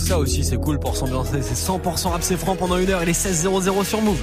ça aussi, c'est cool pour s'ambiancer. C'est 100% rap, franc pendant une heure. Il est 16.00 sur Move.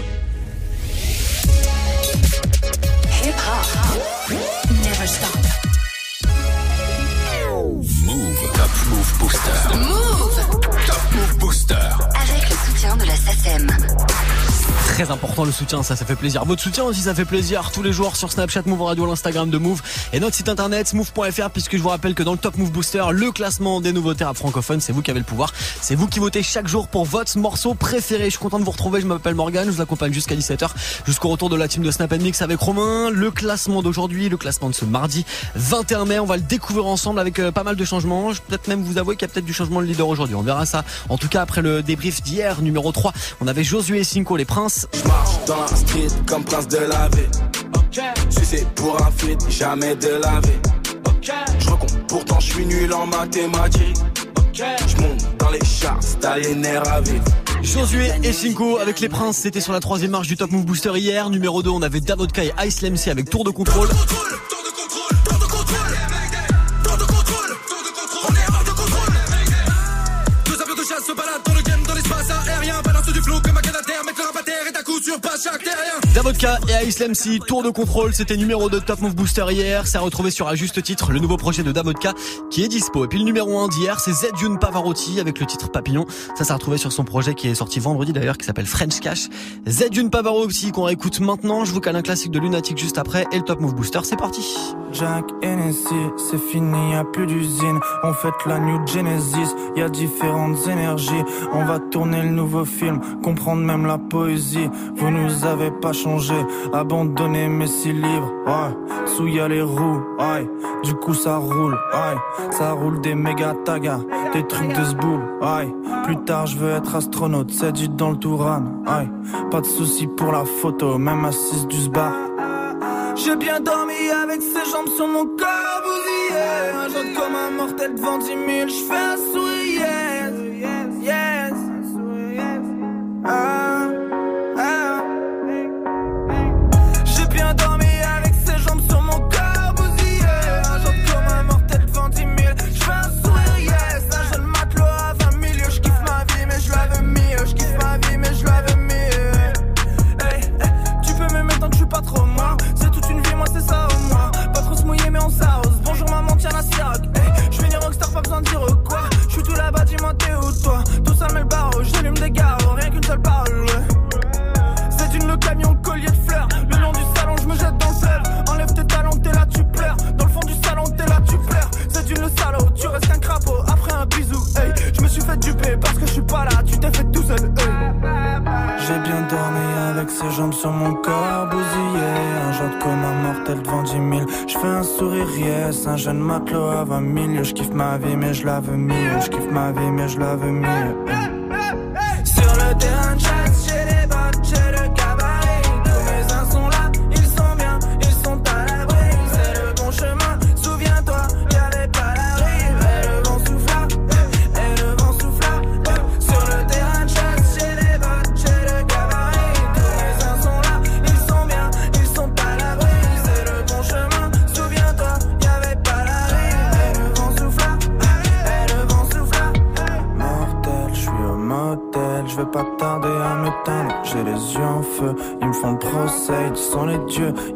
Très important le soutien, ça, ça fait plaisir. Votre soutien aussi, ça fait plaisir tous les jours sur Snapchat, Move Radio, l'Instagram de Move et notre site internet move.fr puisque je vous rappelle que dans le Top Move Booster, le classement des nouveautés rap francophones, c'est vous qui avez le pouvoir. C'est vous qui votez chaque jour pour votre morceau préféré. Je suis content de vous retrouver. Je m'appelle Morgan, je vous accompagne jusqu'à 17h, jusqu'au retour de la team de Snap Mix avec Romain. Le classement d'aujourd'hui, le classement de ce mardi 21 mai, on va le découvrir ensemble avec euh, pas mal de changements. Je peut-être même vous avouer qu'il y a peut-être du changement de leader aujourd'hui. On verra ça. En tout cas, après le débrief d'hier, numéro 3, on avait Josué et Cinco, les princes. Je marche dans la street comme prince de la vie. Fait pour un feat, jamais de la vie. Je recompte, pourtant je suis nul en mathématiques. Je monte dans les charts, t'as les nerfs à vivre. Josué et Cinco avec les princes, c'était sur la troisième marche du Top Move Booster hier. Numéro 2, on avait Davodka et Ice MC avec Tour de contrôle. Et à Davodka et Ice MC, Tour de contrôle, c'était numéro 2 de Top Move Booster hier. C'est à retrouver sur un juste titre le nouveau projet de Davodka qui est dispo. Et puis le numéro 1 d'hier, c'est Zedune Pavarotti avec le titre Papillon. Ça, ça a retrouvé sur son projet qui est sorti vendredi d'ailleurs, qui s'appelle French Cash. Zedune Pavarotti qu'on réécoute maintenant. Je vous cale un classique de Lunatic juste après. Et le Top Move Booster, c'est parti. A a changé, abandonné mes six livres. Ouais, sous y a les roues, ouais. Du coup ça roule, ouais. Ça roule des méga tagas, des trucs de zboul, ouais. Plus tard je veux être astronaute, c'est du dans le Touran, ouais. Pas de soucis pour la photo, même assise du sbar. J'ai bien dormi avec ses jambes sur mon corps bousillé jour comme un mortel devant 10 000 J'fais un sourire yes, yes, ah. Sur mon corps bousillé. Un genre de un mortel devant 10 000 Je fais un sourire yes. Un jeune matelot à 20 000 Je kiffe ma vie mais je la veux mieux. Je kiffe ma vie mais je la veux mieux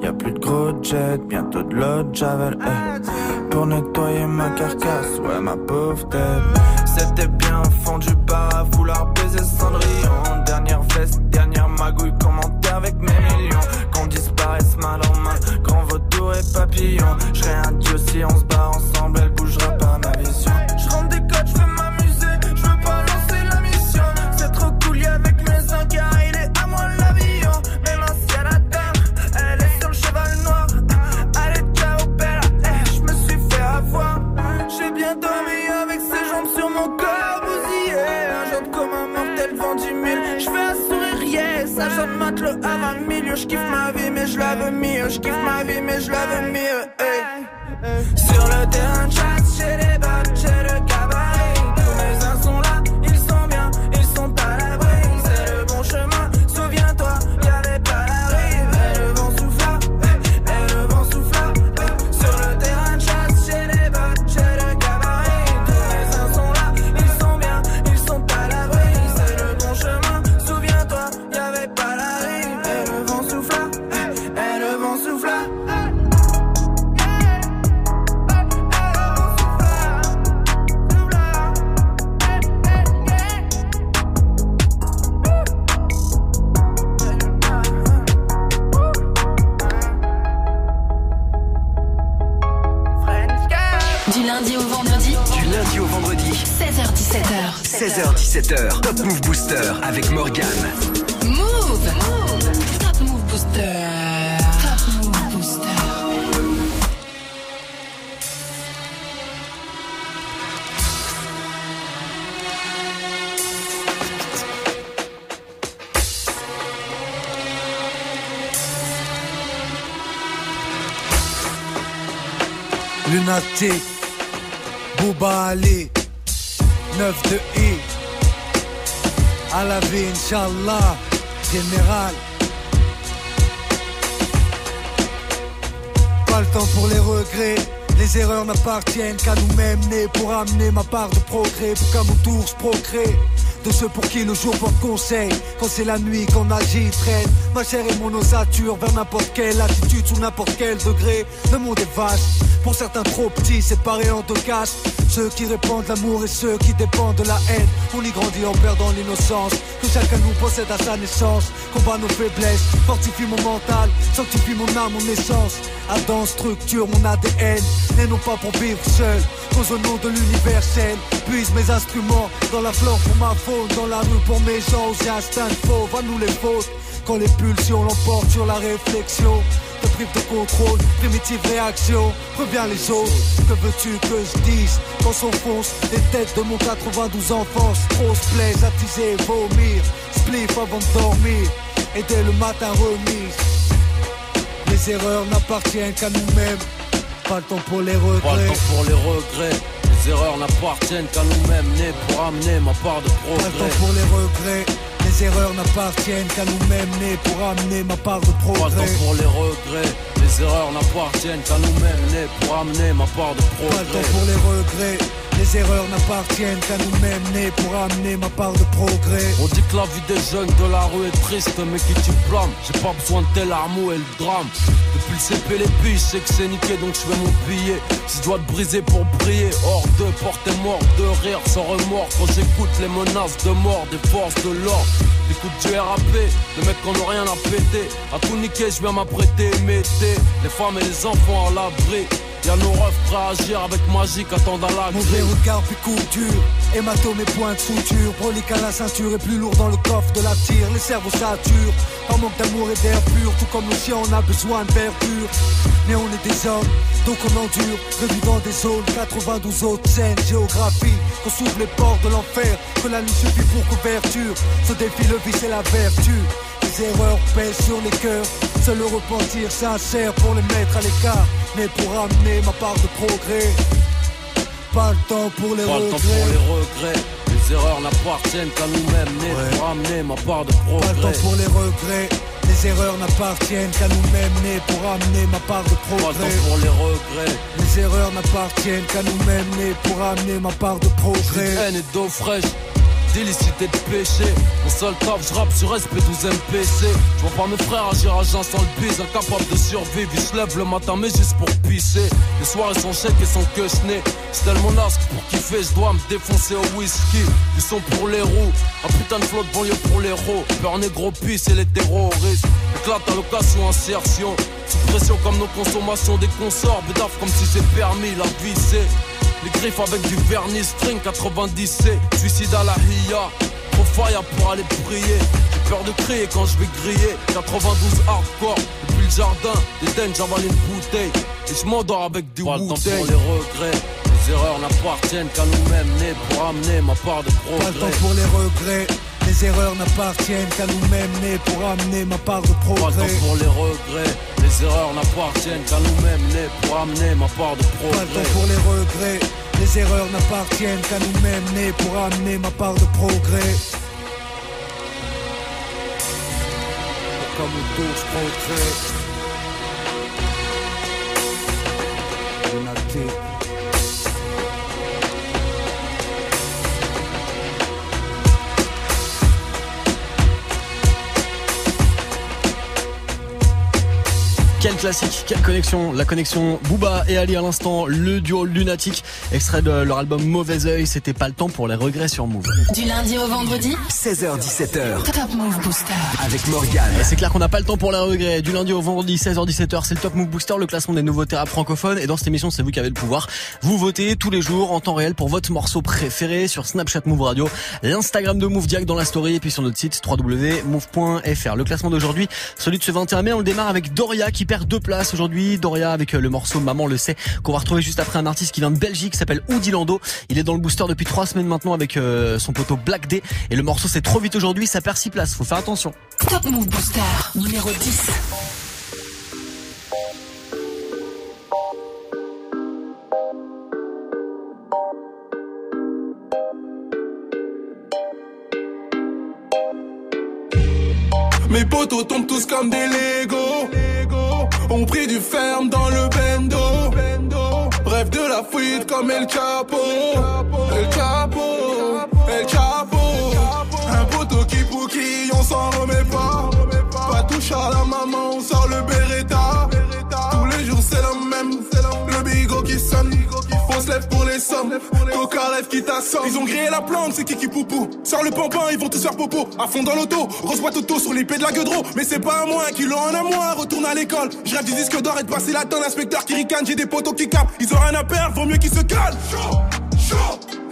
Y a plus de gros jet, bientôt de l'eau javel. hey. Pour nettoyer ma carcasse, ouais ma pauvre tête. C'était bien au fond du bar à vouloir baiser Cendrillon. Dernière veste, dernière magouille, commentaire avec mes millions. Qu'on disparaisse mal en main, grand vautour et papillon. Je un dieu si on se bat ensemble, mieux. Je kiffe ma vie, mais je la veux mieux. Lunatique, Bouba Ali, 9 de I, à la vie, Inch'Allah, général. Pas le temps pour les regrets, les erreurs n'appartiennent qu'à nous-mêmes, pour amener ma part de progrès, pour qu'à mon tour je procrée. De ceux pour qui le jour porte conseil. Quand c'est la nuit qu'on agit, traîne. Ma chair et mon ossature vers n'importe quelle attitude Sous n'importe quel degré. Le monde est vaste Pour certains trop petits, séparés en deux castes Ceux qui répandent l'amour et ceux qui dépendent de la haine. On y grandit en perdant l'innocence. Que chacun nous possède à sa naissance. Combat nos faiblesses, fortifie mon mental Sanctifie mon âme, mon essence. Adam structure mon ADN Et non pas pour vivre seul Cause au nom de l'universel. Puise mes instruments dans la flore pour ma faune Dans la rue pour mes gens. Aux instincts faux Va nous les fautes. Quand les pulsions l'emportent sur la réflexion te prive de contrôle, primitive réaction, reviens les autres. Que veux-tu que je dise Quand s'enfonce les têtes de mon 92 enfance, trop se plaise, attiser, vomir, spliff avant de dormir, et dès le matin remise. Les erreurs n'appartiennent qu'à nous-mêmes, pas le temps pour les Pas le regrets. temps pour les regrets. Les erreurs n'appartiennent qu'à nous-mêmes, nés pour amener ma part de Pas le temps progrès. pour les regrets. Les erreurs n'appartiennent qu'à nous-mêmes, nés pour amener ma part de Pas progrès. temps pour les regrets. Les erreurs n'appartiennent qu'à nous-mêmes, nés pour amener ma part de Pas progrès. temps pour les regrets. Les erreurs n'appartiennent qu'à nous-mêmes, nés pour amener ma part de progrès. On dit que la vie des jeunes de la rue est triste, mais qui tu blâmes? J'ai pas besoin de tel et le drame. Depuis le CP, les billes, je que c'est niqué, donc je fais mon billet. Si je dois te briser pour briller, hors de portée mort, de rire sans remords. Quand j'écoute les menaces de mort des forces de l'ordre, j'écoute du RAP, les mecs qu'on n'a rien à péter. À tout niquer, je viens m'apprêter, mettez les femmes et les enfants à l'abri. Y'a nos refs prêts à agir avec magie, attendent à la Mauvais regard puis couture Hématome et points de suture Brolique à la ceinture et plus lourd dans le coffre de la tire. Les cerveaux saturent Par manque d'amour et d'air pur. Tout comme le chien on a besoin de verdure. Mais on est des hommes donc on endure. Revu dans des zones 92 autres scènes. Géographie Qu'on s'ouvre les portes de l'enfer. Que la nuit suffit pour couverture. Ce défi le vice et la vertu les erreurs pèsent sur les cœurs Seul le repentir sincère pour les mettre à l'écart Mais pour amener ma part de progrès Pas le temps pour les Pas le temps regrets pour les regrets. Les erreurs n'appartiennent qu'à nous-mêmes, Ouais. pour amener ma part de Pas le progrès. temps pour les regrets Les erreurs n'appartiennent qu'à nous-mêmes Nés pour amener ma part de Pas le progrès temps pour les regrets. Les erreurs n'appartiennent qu'à nous-mêmes Nés pour amener ma part de progrès haine et d'eau fraîche. D'illicité de péché, mon seul taf, je rappe sur SP12 MPC. Je vois pas mes frères agir à jeun sans le bise, incapable de survivre. Ils se le matin, mais juste pour pisser. Les soirées sont chèques et sont que nez C'est tellement nasque pour kiffer, je dois me défoncer au whisky. Du son pour les roues, un putain de flotte banlieue pour les ros. Peur négro pisse et les terroristes. Éclate à location, insertion. Sous pression comme nos consommations des consorts. Bédaf comme si c'est permis, la vie c'est. Les griffes avec du vernis string 90C Suicide à la hiya Trop fire pour aller prier. J'ai peur de crier quand je vais griller. 92 hardcore Depuis le jardin D'Éden j'avale une bouteille. Et je m'endors avec du Pas le temps pour les regrets. Les erreurs n'appartiennent qu'à nous-mêmes Nés pour amener ma part de Pas le temps progrès. pour les regrets Les erreurs n'appartiennent qu'à nous-mêmes Nés pour amener ma part de Pas progrès temps pour les regrets Les erreurs n'appartiennent qu'à nous-mêmes Nés pour amener ma part de Pas progrès. pour les regrets Les erreurs n'appartiennent qu'à nous-mêmes Nés pour amener ma part de progrès. Tour je progrès classique. Quelle connexion? La connexion Booba et Ali à l'instant, le duo lunatique, extrait de leur album Mauvais Oeil. C'était pas le temps pour les regrets sur Move. Du lundi au vendredi, 16h17h Top Move Booster. avec Morgane. Et c'est clair qu'on n'a pas le temps pour les regrets. Du lundi au vendredi, 16h-17h, c'est le Top Move Booster, le classement des nouveautés rap francophones. Et dans cette émission, c'est vous qui avez le pouvoir. Vous votez tous les jours en temps réel pour votre morceau préféré sur Snapchat Move Radio, l'Instagram de Move Diac dans la story et puis sur notre site www.move.fr. Le classement d'aujourd'hui, celui de ce 21 mai, on le démarre avec Doria qui perd deux places aujourd'hui. Doria avec euh, le morceau Maman le sait qu'on va retrouver juste après un artiste qui vient de Belgique, qui s'appelle Oudi Lando. Il est dans le booster depuis trois semaines maintenant avec euh, son poteau Black Day et le morceau c'est trop vite aujourd'hui, ça perd six places. Faut faire attention. Top Move Booster numéro 10. Mes potos tombent tous comme des Legos. On pris du ferme dans le bendo. Rêve de la fuite comme El Chapo. El sommes. Coca qui t'assomme. Ils ont grillé la plante, c'est Kiki Poupou. Sors le pampin, ils vont tous faire popo. À fond dans l'auto, rose auto sur l'épée de la gueudreau. Mais c'est pas à moi, un kilo en à moi. Retourne à l'école. Je rêve du disque d'or et de passer la tonne. Inspecteur qui ricane, j'ai des potos qui capent. Ils ont rien à perdre, vaut mieux qu'ils se calment.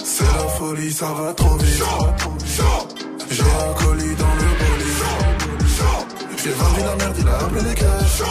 C'est la folie, ça va trop vite. J'ai un colis dans le bolide. J'ai vendu la merde, il a appelé les caches.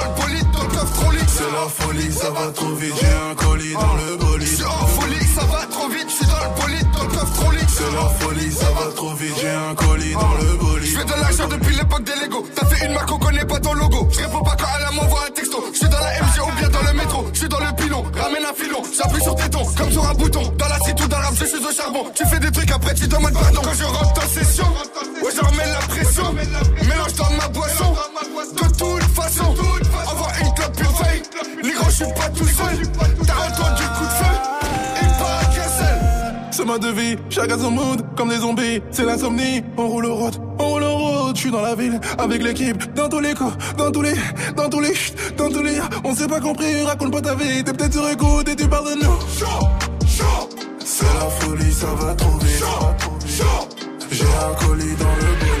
Je dans le. C'est la folie, ça va trop vite. J'ai un colis dans le bolide. C'est en folie, ça va trop vite, je suis dans le bolide, dans le lit. C'est la folie, ça va trop vite. J'ai un colis dans le Je bolide. fais de l'argent depuis l'époque des Lego. T'as fait une marque, on connaît pas ton logo. Je réponds pas quand elle m'envoie un texto. Je suis dans la MG ou bien dans le métro. Je suis dans le pilon, ramène un filon. J'appuie sur tes tons, comme sur un bouton. Dans la cité ou dans l'arme, je suis au charbon. Tu fais des trucs, après tu demandes pardon. Quand je rentre en session, ouais, je remets la pression. Mélange dans ma boisson. De toute suis pas tout seul. T'as entendu coup de feu. Et pas qu'un seul. C'est ma devise, chacun son mood, comme des zombies, c'est l'insomnie. On roule au route, on roule en route, je suis dans la ville, avec l'équipe, dans tous les coups, dans tous les, dans tous les, dans tous les, on s'est pas compris, raconte pas ta vie, t'es peut-être sur écoute et tu parles de nous. C'est la folie, ça va trop vite. J'ai un colis dans le bolide.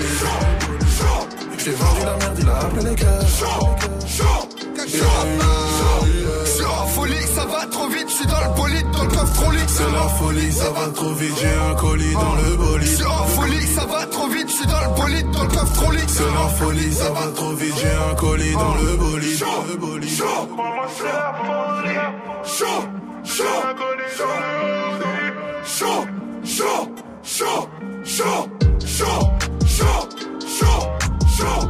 J'ai vendu la merde, il a appelé les Je suis en folie, ça va trop vite, je suis dans le bolide, dans le coffre trop lit. C'est la folie, ça va trop vite, j'ai un colis dans le Je bolide. suis en folie, ça va trop vite, je suis dans le bolide, dans le coffre trop lit. C'est la folie, ça va trop vite, j'ai un colis dans le bolide. Le bolide. Maman c'est la folie Chaud, chaud, chaud, chaud, chaud, chaud, chaud, chaud, chaud, chaud, chaud, chaud,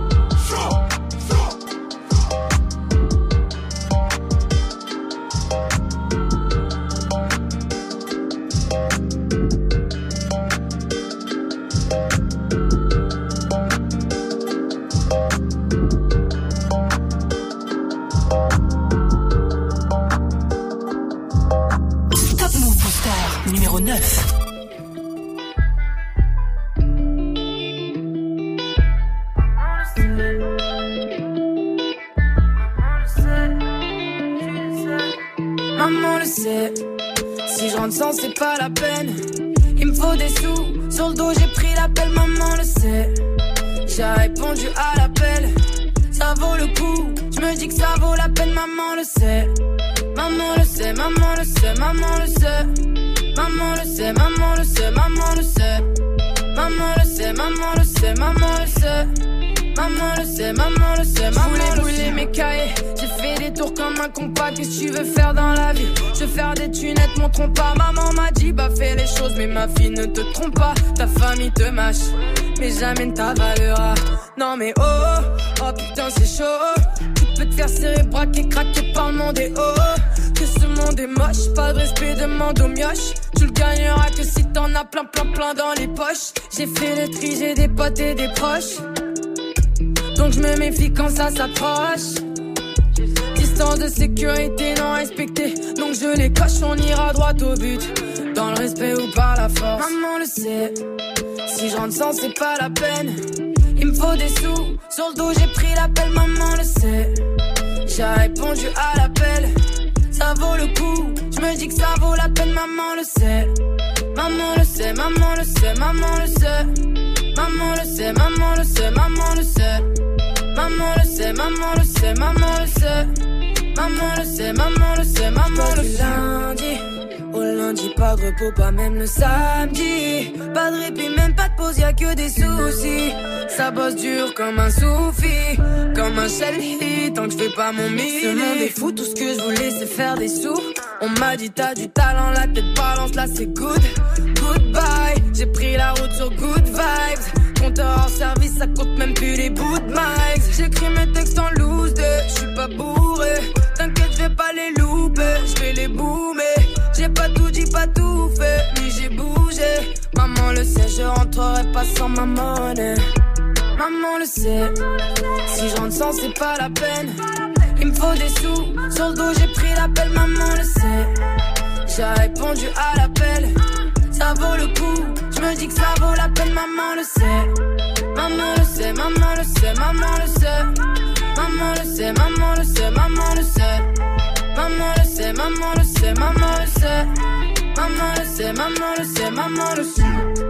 9. Maman le sait, si je rentre sans c'est pas la peine. Il me faut des sous, sur le dos j'ai pris l'appel, maman le sait. J'ai répondu à l'appel, ça vaut le coup. Je me dis que ça vaut la peine, maman le sait. Maman le sait, maman le sait, maman le sait. Maman le sait, maman le sait, maman le sait. Maman le sait, maman le sait, maman le sait. Maman le sait, maman le sait, maman le sait. mes cahiers. J'ai fait des tours comme un compas. Qu'est-ce que tu veux faire dans la vie? Je veux faire des tunettes, mon trompe pas. Maman m'a dit, bah fais les choses, mais ma fille ne te trompe pas. Ta famille te mâche, mais jamais ne ta valeur. ah. Non mais oh, oh, oh putain c'est chaud. Tu peux te faire serrer, braquer, craquer par le monde et oh, oh, que ce monde est moche. Pas de respect, demande aux mioches. Tu le gagneras que si t'en as plein, plein, plein dans les poches. J'ai fait le tri, j'ai des potes et des proches. Donc je me méfie quand ça s'approche. Distance de sécurité non respectée. Donc je les coche, on ira droit au but. Dans le respect ou par la force. Maman le sait. Si je rentre sans, c'est pas la peine. Il me faut des sous. Sur le dos, j'ai pris l'appel, maman le sait. J'ai répondu à l'appel. Vaut le coup. Je me dis que ça vaut la peine, maman le sait. Maman le sait, maman le sait, maman le sait. Maman le sait, maman le sait, maman le sait. Maman le sait, maman le sait, maman le sait. Maman le sait, maman le sait, maman le sait. lundi. Au lundi, pas de repos, pas même le samedi. Pas de répit, même pas de pause, y'a que des soucis. Ça bosse dur comme un soufi, comme un Shelly, tant que je fais pas mon midi. Ce monde est fou, tout ce que je voulais c'est faire des sous. On m'a dit t'as du talent, la tête balance, là c'est good. Goodbye, j'ai pris la route sur good vibes. En service, ça compte même plus les bouts de mics. J'écris mes textes en loose de, je suis pas bourré. T'inquiète, je vais pas les louper, je vais les boomer. J'ai pas tout dit, pas tout fait, mais j'ai bougé. Maman le sait, je rentrerai pas sans ma monnaie. Maman le sait, si je rentre c'est pas la peine. Il me faut des sous, sur le dos j'ai pris l'appel, maman le sait. J'ai répondu à l'appel, ça vaut le coup. Je me dis que ça vaut la peine, maman le sait. Maman le sait, maman le sait, maman le sait. Maman le sait, maman le sait, maman le sait. Maman le sait, maman le sait, maman le sait. Maman le sait, maman le sait, maman le sait.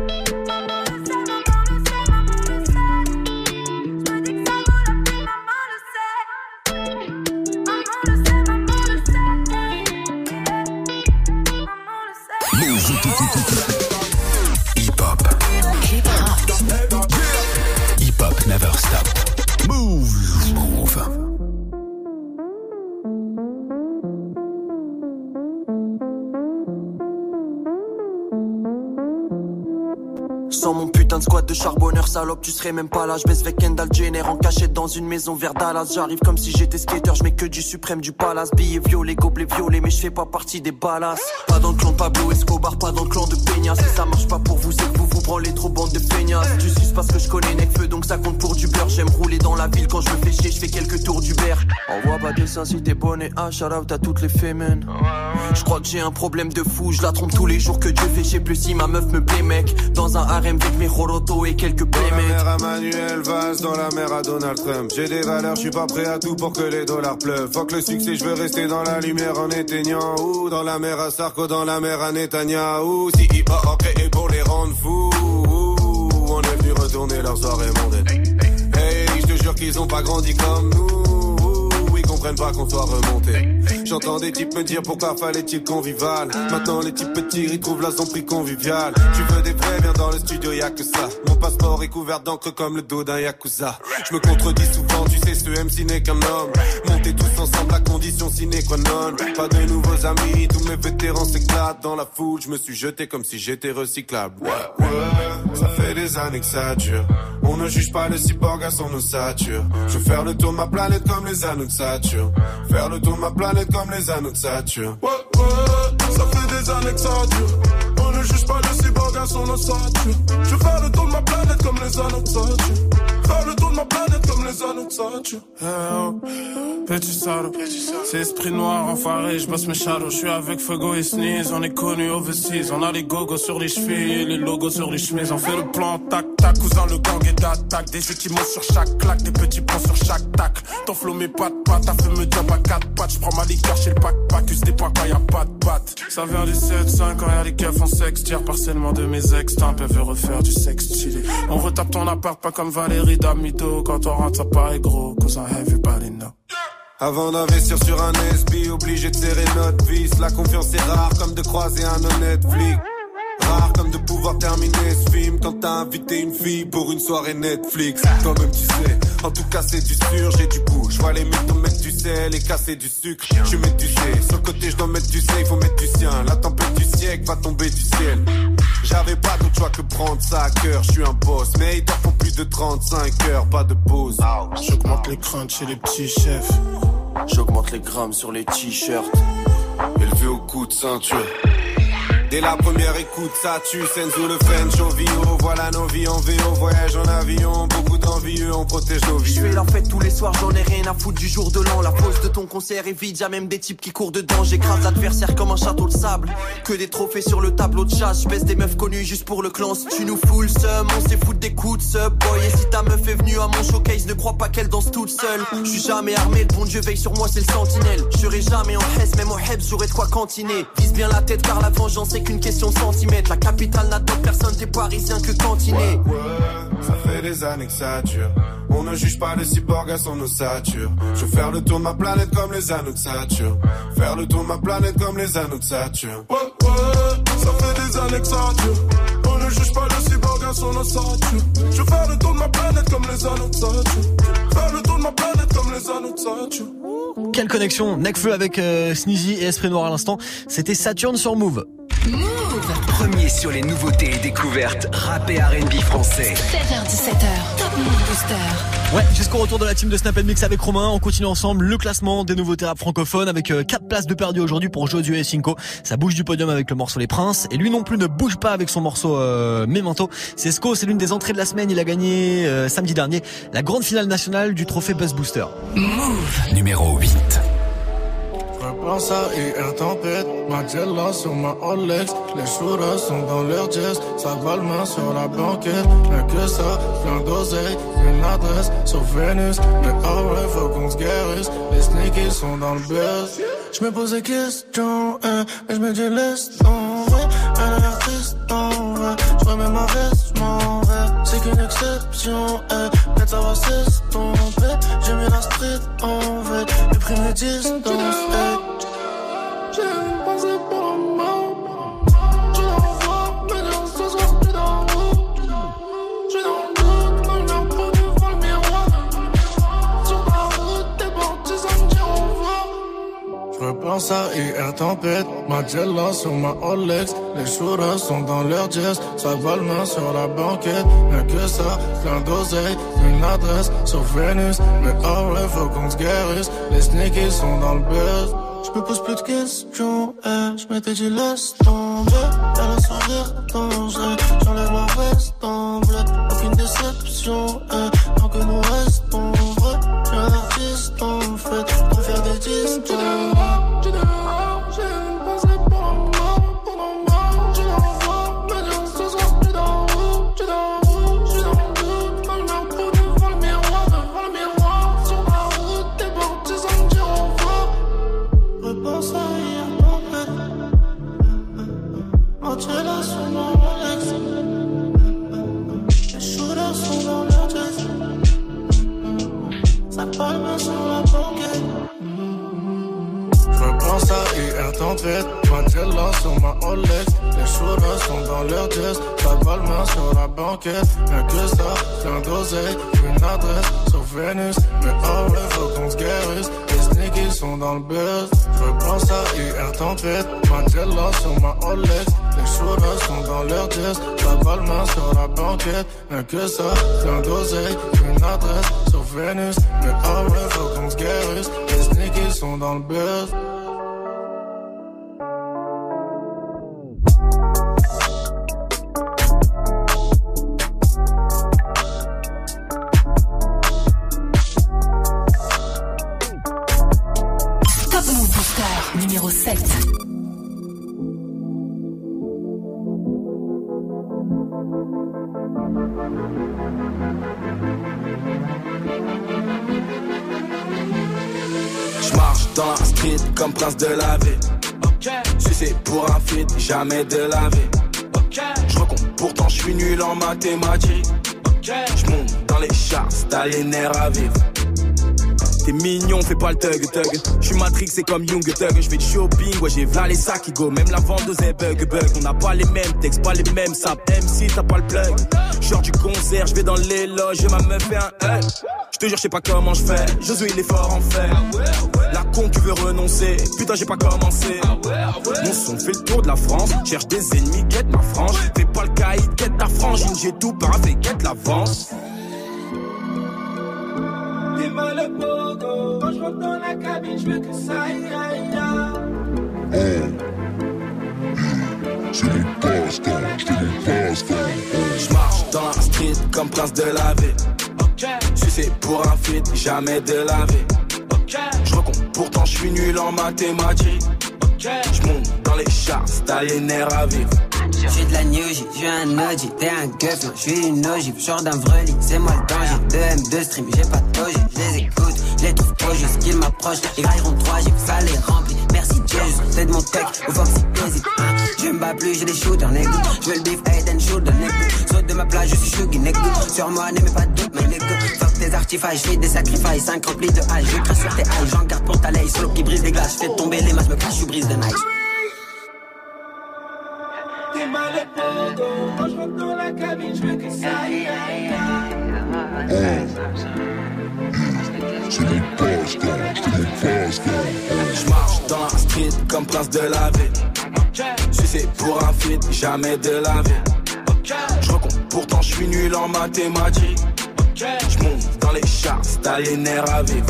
Move. Move. Sans mon putain de squat de charbonneur salope, tu serais même pas là. Je baisse avec Kendall Jenner en cachette dans une maison vers Dallas. J'arrive comme si j'étais skater, je mets que du suprême du palace. Billets violets, gobelets violets, mais je fais pas partie des balas. Pas dans le clan de Pablo Escobar, pas dans le clan de Peña. Si ça marche pas pour vous, c'est que vous vous branlez trop bande de feignasses. Tu suces parce que je connais Necfeu, donc ça compte pour du beurre. J'aime rouler dans la ville quand je me fais chier, je fais quelques tours d'Uber. Envoie pas de dessin si t'es bonnet, ah, shout out à toutes les fémènes. Je crois que j'ai un problème de fou, je la trompe tous les jours que Dieu fait, je sais plus si ma meuf me plaît, mec. Dans un avec mes et quelques Dans la playmates. mer à Manuel Valls, dans la mer à Donald Trump. J'ai des valeurs, je suis pas prêt à tout pour que les dollars pleuvent. Fuck le succès, je veux rester dans la lumière en éteignant. Ou dans la mer à Sarko, dans la mer à Netanyahu. Si hip hop créé pour les rendre fous. Ouh, On est venu retourner leur soirée mondaine. Hey, je te jure qu'ils ont pas grandi comme nous. Ouh, Ils comprennent pas qu'on soit remonté. J'entends des types me dire pourquoi fallait-il convivial. Maintenant les types petits ils trouvent la prix convivial. Tu veux des vrais, viens dans le studio, y a que ça. Mon passeport est couvert d'encre comme le dos d'un yakuza. Je me contredis souvent, tu sais, ce MC n'est qu'un homme. Montez tous ensemble, la condition sine qua non. Pas de nouveaux amis, tous mes vétérans s'éclatent dans la foule. Je me suis jeté comme si j'étais recyclable. Ouais, ouais, ça fait des années que ça dure. On ne juge pas le cyborg à son ossature. Je veux faire le tour de ma planète comme les anneaux de Saturne. Faire le tour de ma planète comme les anneaux de Saturne. Ouais, ouais, ça fait des années que ça dure. On ne juge pas le cyborg à son ossature. Je veux faire le tour de ma planète comme les anneaux de Saturne. Faire le tour de ma planète comme les anneaux. Eh oh, petit salaud, c'est esprit noir enfoiré, je bosse mes shadows, je suis avec Fuego et Sneeze, on est connus overseas, on a les gogos sur les chevilles et les logos sur les chemises, on fait le plan tac tac, cousin le gang est d'attaque, des équipements sur chaque claque, des petits plans sur chaque tac, ton flow met pas de pattes, t'as fait me dire pas quatre pattes, je prends ma liqueur chez le pack pack, use des points quand y a pas de pattes, ça vient du 7-5 quand y'a les keufs en sexe, tire partiellement de mes ex, t'as un peu veut refaire du sexe stylé, on retape ton appart pas comme Valérie Damito, quand on rentre ça paraît gros, cousin everybody know. Avant d'investir sur un SB, obligé de serrer notre vis. La confiance est rare comme de croiser un honnête flic. De pouvoir terminer ce film quand t'as invité une fille pour une soirée Netflix. Toi-même tu sais, en tout cas c'est du sûr, j'ai du goût. Je vois les mythos mettre du sel et casser du sucre. Je mets du C, sur le côté je dois mettre du C, il faut mettre du sien. La tempête du siècle va tomber du ciel. J'avais pas d'autre choix que prendre ça à cœur, je suis un boss. Mais ils font plus de 35 heures, pas de pause. J'augmente les craintes chez les petits chefs. J'augmente les grammes sur les t-shirts. Élevé au coup de ceinture. Dès la première écoute, ça tue, Senzo le French au VO. Voilà nos vies en VO, voyage en avion. Beaucoup d'envieux, on protège nos vies. Je fais la fête tous les soirs, j'en ai rien à foutre du jour de l'an. La pause de ton concert est vide, y'a même des types qui courent dedans. J'écrase l'adversaire comme un château de sable. Que des trophées sur le tableau de chasse. Je baisse des meufs connues juste pour le clan. Si tu nous fous le seum, on s'est foutre des coups de sub boy. Et si ta meuf est venue à mon showcase, ne crois pas qu'elle danse toute seule. Je suis jamais armé, le bon Dieu veille sur moi, c'est le sentinelle. Je serai jamais en hesse, même en hebs, j'aurai de quoi cantiner. Vise bien la tête car la vengeance c'est qu'une question de centimètres. La capitale n'adore personne, t'es parisien que cantiné. Ça fait des années que ça dure. On ne juge pas les cyborgs à son ossature. Je veux faire le tour de ma planète comme les anneaux de Saturne. Faire le tour de ma planète comme les anneaux de Saturne. Ouais, ouais, ça fait des années que ça dure. On ne juge pas le cyborg à son ossature. Je veux faire le tour de ma planète comme les anneaux de Saturne. Faire le tour de ma planète comme les anneaux de Saturne. Quelle connexion Necfeu avec euh, Sneezy et Esprit Noir à l'instant. C'était Saturne sur Move. Premier sur les nouveautés et découvertes rap et R&B français. 7h17h, Top Move Booster. Ouais, jusqu'au retour de la team de Snap Mix avec Romain. On continue ensemble le classement des nouveautés rap francophones avec 4 places de perdu aujourd'hui pour Josué et Cinco. Ça bouge du podium avec le morceau Les Princes. Et lui non plus ne bouge pas avec son morceau euh, Memento. C'est Sco, c'est l'une des entrées de la semaine. Il a gagné euh, samedi dernier la grande finale nationale du trophée Buzz Booster. Move. Numéro 8. À hier tempête, ma Jella sur ma Rolex Les shooters sont dans leur jazz, ça va le main sur la banquette Rien que ça, plein d'oseille, une adresse. Sur Vénus Mais ah ouais, faut qu'on se guérisse, les sneakies sont dans le buzz. Je me pose des questions, hein, mais je me dis laisse tomber. Elle a l'air triste en vrai, je remets ma veste, m'en vais. C'est qu'une exception, hein, peut-être ça va s'estomper. J'ai mis la street en j'ai pris mes distances. J'ai non, ce Je. Je à hier tempête, ma Jella sur ma Rolex. Les shooters sont dans leur jazz, ça va le main sur la banquette. Rien que ça, plein d'oseille, une adresse sur Vénus. Mais ah ouais, faut qu'on se guérisse, les sneakies sont dans le buzz. Je me pose plus de questions, eh, je m'étais dit laisse tomber. Elle a son rire dangereux, j'enlève ma veste en bleu. Aucune déception, eh, tant que nous tempête, Mandela sur ma Rolex. Les shooters sont dans leur jazz. Ça palme sur la banquette. Rien que ça, plein d'oseille, une adresse sur Vénus. Mais oh ouais, faut qu'on se guérisse. Les sneakies sont dans le buzz. Je repense à hier tempête, Mandela sur ma Rolex. Les shooters sont dans leur jazz. Ça va le main sur la banquette. Rien que ça, plein d'oseille, une adresse sur Vénus. Mais oh ouais, faut qu'on se guérisse. Les sneakies sont dans le buzz. de la vie. C'est pour un feat, jamais de la vie. Je recompte, pourtant je suis nul en mathématiques. Okay. Je monte dans les chars, stalinaire à vivre. T'es mignon, fais pas le thug thug. J'suis Matrix, c'est comme Young Thug. J'fais du shopping, ouais, j'ai v'là les sacs qui go. Même la vendeuse est bug bug. On n'a pas les mêmes textes, pas les mêmes saps. Même si t'as pas le plug. Genre du concert, j'vais dans les loges, ma meuf fait un hug. J'te jure, j'sais pas comment j'fais. Josué, il est fort en fer. Ah Con, tu veux renoncer. Putain, j'ai pas commencé. Mon son fait le tour de la France. Cherche des ennemis, quête ma frange. Fais pas le caïd, quête ta frangine. J'ai tout paravé, quête l'avance. T'es mal le pogo. Quand je rentre dans la cabine, je veux que ça aille, aille, aille. Je marche dans la street comme prince de la ville. Sucé pour un feat, jamais de la vie. Je pourtant je suis nul en mathématiques. Je monte dans les chars, stalinaire à vivre. J'suis de la New j'suis un OG, t'es un gueuf, j'suis une ogive, genre d'un vrai lit, c'est moi le danger. 2 M2 stream, j'ai pas de toge, j'les écoute, j'les trouve trop juste qu'ils m'approchent, les grailleront 3 j'ai ça les remplit. Merci Jesus, c'est de mon tech, au Foxy hésite. Je me bats plus, j'ai des shooters, nègre. J'veux le beef, head and shoulder, nègre. Saute de ma plage, je suis shuggy, nègre. Sur moi, n'aimez pas de doute, mais nègre. Fuck tes artifices, j'fais des sacrifices, 5 remplis de hache. Je crache sur tes haches, j'en garde pour ta lay, solo qui brise des glaces. J'fais tomber les masses, me cache, je brise de nice. T'es mal moi je rentre dans la cabine, je veux que ça aille, aille, Je marche dans la street comme prince de la ville. Sucé pour un feat, jamais de la vie. Je recompte, pourtant je suis nul en mathématiques. Je monte dans les chars, stalinaire à vivre.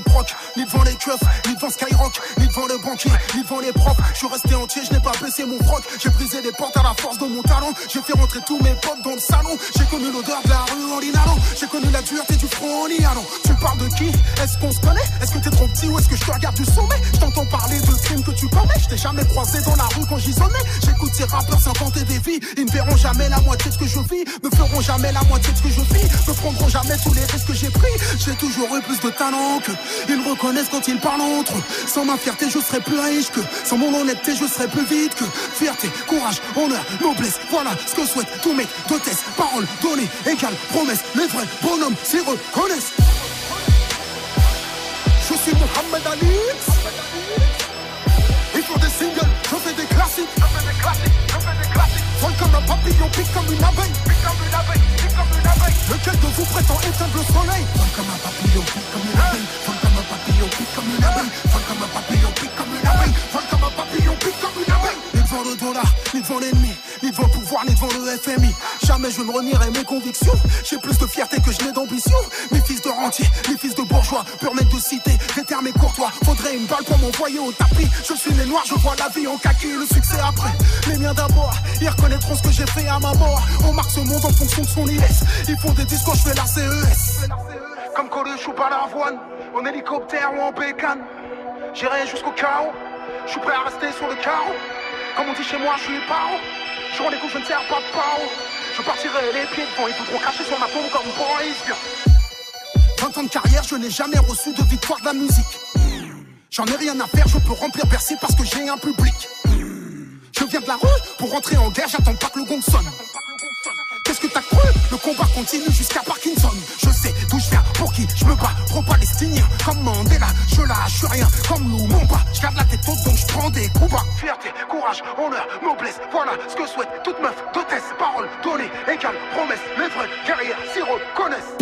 Proc, ni devant les keufs, ni devant Skyrock, ni devant le banquier, ni devant les profs. Je suis resté entier, je n'ai pas baissé mon froc. J'ai brisé des portes à la force de mon talent. J'ai fait rentrer tous mes potes dans le salon. J'ai connu l'odeur de la rue en l'inhalant. J'ai connu la dureté du front en y. Tu parles de qui? Est-ce qu'on se connaît? Est-ce que t'es trop petit ou est-ce que je te regarde du sommet? Je parler de crimes que tu commets. Je t'ai jamais croisé dans la rue quand j'y sonnais. J'écoute ces rappeurs s'inventer des vies. Ils ne verront jamais la moitié de ce que je vis. Me feront jamais la moitié de ce que je vis. Me prendront jamais tous les risques que j'ai pris. J'ai toujours eu plus de talent que ils me quand ils parlent entre eux. Sans ma fierté, je serais plus riche que. Sans mon honnêteté, je serais plus vite que. Fierté, courage, honneur, noblesse. Voilà ce que souhaitent tous mes d'hôtesse. Parole donnée, égale promesse. Les vrais bonhommes s'y reconnaissent. Je suis Mohamed Ali. Ils font des singles, je fais des classiques. Je fais des classiques, je fais des classiques. Vol comme un papillon, pique comme une abeille. Pique comme une abeille, pique comme une abeille. Lequel de vous prétend éteindre le soleil? Vol comme un papillon, pique comme une abeille. Je ne renierai mes convictions. J'ai plus de fierté que je n'ai d'ambition. Mes fils de rentiers, mes fils de bourgeois, mec de cité, des termes courtois. Faudrait une balle pour m'envoyer au tapis. Je suis né noir, je vois la vie en kaki, le succès après. Les miens d'abord, ils reconnaîtront ce que j'ai fait à ma mort. On marque ce monde en fonction de son IS. Ils font des discours, je fais la CES. Comme Coluche ou pas l'avoine, en hélicoptère ou en bécane. J'irai jusqu'au chaos, je suis prêt à rester sur le carreau. Comme on dit chez moi, je suis paro. Je rends les coups, je ne sers pas de paro. Je partirai les pieds devant, ils voudront cracher sur ma tombe comme Boris. 20 ans de carrière, je n'ai jamais reçu de victoire de la musique. J'en ai rien à faire, je peux remplir Bercy parce que j'ai un public. Je viens de la rue pour rentrer en guerre, j'attends pas que le gong sonne. Qu'est-ce que t'as cru? Le combat continue jusqu'à Parkinson. Je sais d'où je viens, pour qui je me bats. Pro-palestinien, comme Mandela. Je lâche rien, comme Lumumba. Je garde la tête haute, donc je prends des coups bas. Fierté, courage, honneur, noblesse. Voilà ce que souhaite toute meuf d'hôtesse. Parole donnée, égale promesse. Les vrais guerrières s'y reconnaissent.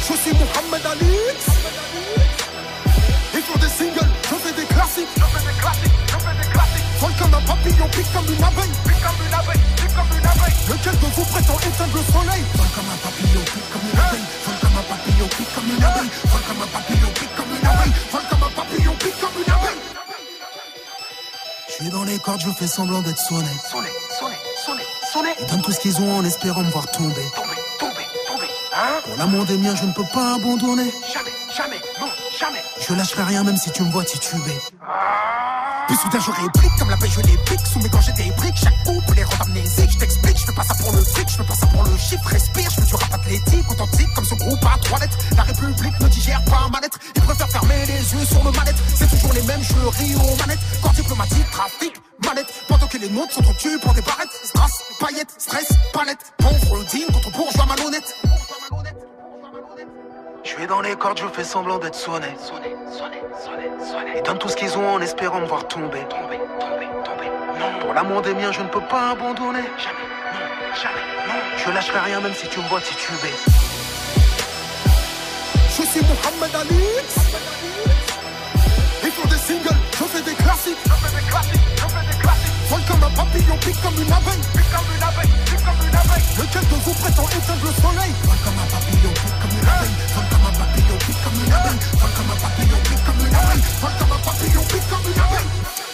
Je suis Mohamed Ali. Ils font des singles, je fais des classiques. Je fais des classiques, je fais des classiques. Vol comme un papillon, pique comme une abeille. Pique comme une abeille, pique comme une abeille. Lequel de vous prétend éteindre le soleil Vol comme un papillon, pique comme une abeille. Vol comme un papillon, pique comme une abeille. Vol comme un papillon, pique comme une abeille. Vol comme un papillon, pique comme une abeille. Je suis dans les cordes, je fais semblant d'être sonné. Sonné, sonné, sonné, sonné. Ils donnent tout ce qu'ils ont en espérant me voir tomber. Tomber, tomber, tomber. Hein? Pour l'amour des miens, je ne peux pas abandonner. Jamais, jamais, non, jamais. Je lâcherai rien même si tu me vois tituber. Puis soudain je réplique comme la paix je les pique Sous mes j'ai des briques, chaque coup peut les rendre amnésiques Je t'explique, je fais pas ça pour le fric, je fais pas ça pour le chiffre. Respire, je fais du rap athlétique, authentique comme ce groupe à trois lettres. La République ne digère pas ma lettre. Ils préfèrent fermer les yeux sur le manette C'est toujours les mêmes, je ris aux manettes. Corps diplomatique, trafic, manette. Pendant que les nôtres sont trop tués pour des barrettes. Strass, paillettes, stress, Dans les cordes, je fais semblant d'être sonné. Ils donnent tout ce qu'ils ont en espérant me voir tomber. Tomber, tomber, tomber. Non. Pour l'amour des miens, je ne peux pas abandonner. Jamais, non, jamais, non. Je lâcherai rien même si tu me vois tituber. Je suis Mohamed Ali. Ils font des singles, je fais des classiques. Je fais des classiques, je fais des classiques. Vol comme un papillon, pique comme une abeille. Pique comme une abeille, pique comme une abeille. Lequel de vous prétend éteindre le soleil? Vol comme un papillon,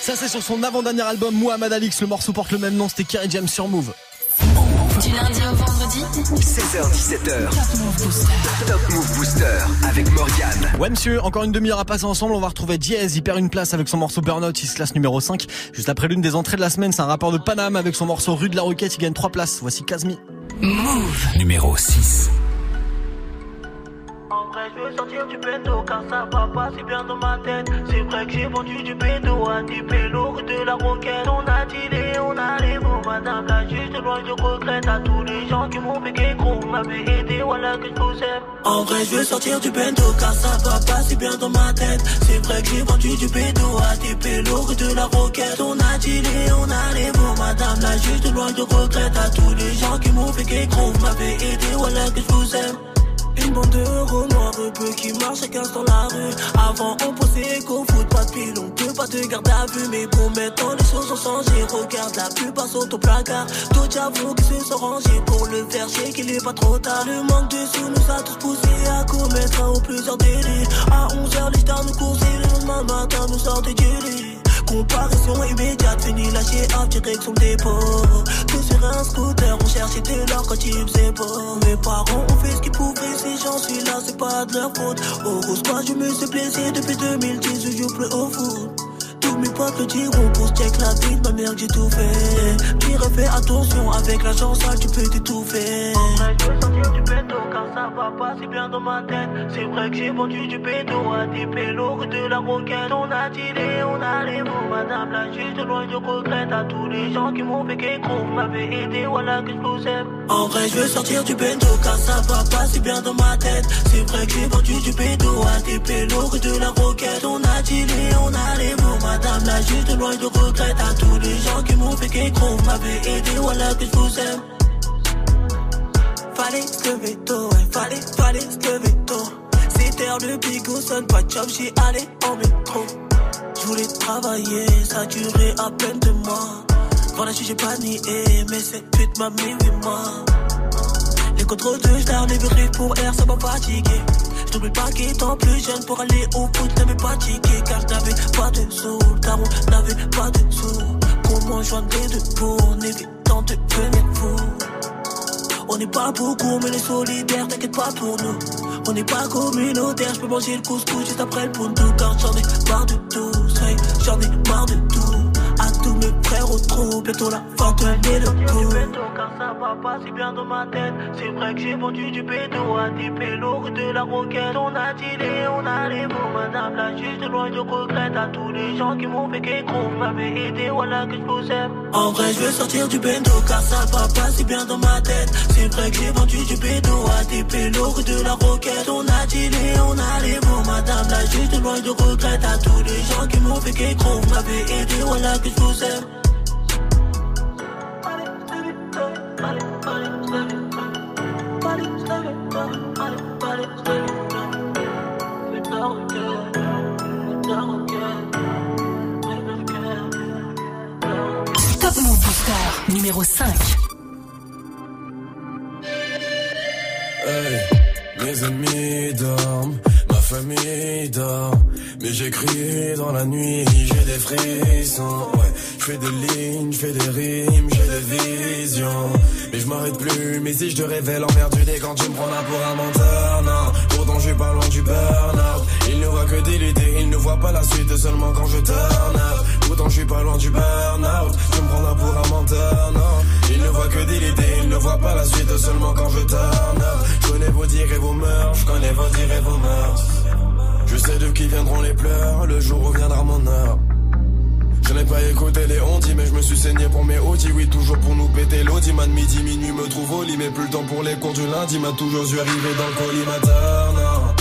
Ça c'est sur son avant-dernier album Muhammad Alix, le morceau porte le même nom, c'était Kerry James sur Move. Du lundi au vendredi 16h17h. Top Move Booster avec Morgane. Ouais monsieur, encore une demi-heure à passer ensemble, on va retrouver Diaz, il perd une place avec son morceau Burnout, il se classe numéro 5. Juste après l'une des entrées de la semaine, c'est un rappeur de Paname avec son morceau Rue de la Roquette, il gagne 3 places. Voici Kazmi. Move. Numéro 6. Je veux sortir du bendo car ça va pas si bien dans ma tête. C'est vrai que j'ai vendu du bendo à pélos rue de la roquette. On a dealé, on a les mots, madame la juge de loin, je regrette à tous les gens qui m'ont qu'un gros, m'avaient aidé, voilà que je vous aime. En vrai, je veux sortir du bendo car ça va pas si bien dans ma tête. C'est vrai que j'ai vendu du bendo à pélos rue de la roquette. On a dealé, on a les mots, madame la juge de loin, je regrette à tous les gens qui m'ont qu'un gros, m'avaient aidé, voilà que je vous aime. Une bande de noirs peu qui marchent chacun dans la rue. Avant, on pensait qu'au foot, pas de pilon, que pas de garde à vue. Mais pour maintenant, les choses ont changé. Regarde, la plupart sont au placard. D'autres, j'avoue, qui se sont rangés pour le faire chier, qu'il est pas trop tard. Le manque de sous nous a tous poussés à commettre un ou plusieurs délits. À 11h, les stars nous coursaient. Le lendemain matin, nous sortaient du lit. Comparaison immédiate, fini lâcher en direction dépôt. Tous sur un scooter, on cherchait de l'or quand il faisait beau. Mes parents ont fait ce qu'ils pouvaient, si j'en suis là, c'est pas de leur faute. Au rose, moi je me suis blessé depuis 2010, je joue plus au foot. Mes potes le diront pour check la vie de ma mère j'ai tout fait. Puis refais attention, avec la chance tu peux t'étouffer. En vrai, je veux sortir du bédo car ça va pas si bien dans ma tête. C'est vrai que j'ai vendu du bédo à des pélos de la roquette. On a dealé, on a les mots, madame la juge de loin, je regrette à tous les gens qui m'ont fait qu'un gros, m'avaient aidé, voilà que je vous aime. En vrai, je veux sortir du bendo car ça va pas si bien dans ma tête. C'est vrai que j'ai vendu du bédo à des pélos de la roquette. On a dealé, on a les mots, madame la juge de loin, regrette à tous les gens qui m'ont fait qu'un gros, m'avaient aidé, voilà que je vous aime. Fallait se lever tôt, fallait, fallait se lever tôt. C'était heure de bigot, sonne pas de job, j'y allais en métro. Je voulais travailler, ça durait à peine deux mois. Voilà, j'ai pas nié, mais cette pute m'a mis huit mois. Les contrôles de star, les pour air, ça m'a fatigué. Je n'oublie pas qu'étant plus jeune pour aller au foot, n'avais pas ticket car n'avais pas de sous. Car on n'avait pas de sous. Comment joindre les deux pour en évitant de devenir fou? On n'est pas beaucoup, mais les solidaires, t'inquiète pas pour nous. On n'est pas communautaire, je peux manger le couscous juste après le puntu. Car j'en ai marre de tout, j'en ai marre de tout. Frères au trou, bientôt la fin de le coup. car ça va pas si bien dans ma tête. C'est vrai que j'ai vendu du bédo à des pélos de la roquette. On a dealé, on a les mots, madame la juge de loin, je regrette à tous les gens qui m'ont fait qu'un gros, m'avaient aidé, voilà que je vous aime. En vrai, je veux sortir du bendo car ça va pas si bien dans ma tête. C'est vrai que j'ai vendu du bédo à des pélos de la roquette. On a dealé, on a les mots, madame la juge de loin, je regrette à tous les gens qui m'ont fait qu'un gros, m'avaient aidé, voilà que je vous aime. Top Move Booster numéro 5. Hey, mes ennemis dorment, ma famille dort. Mais j'écris dans la nuit, j'ai des frissons. Ouais, je fais des lignes, je fais des rimes, j'ai des visions. Mais je m'arrête plus, mais si je te révèle emmerdé quand tu me prends pour un menteur, non. Pourtant je suis pas loin du burn-out. Il ne voit que des il ne voit pas la suite seulement quand je turn. Pourtant je suis pas loin du burn-out. Tu me prends pour un menteur, non. Il ne voit que des il ne voit pas la suite seulement quand je turn up. Je connais vos dires et vos mœurs, je connais vos dires et vos mœurs. Je sais de qui viendront les pleurs, le jour où viendra mon heure. Je n'ai pas écouté les ondis, mais je me suis saigné pour mes Audi. Oui, toujours pour nous péter l'audi. Man, midi, minuit me trouve au lit, mais plus le temps pour les cours du lundi. M'a toujours dû arriver dans le collimateur, non.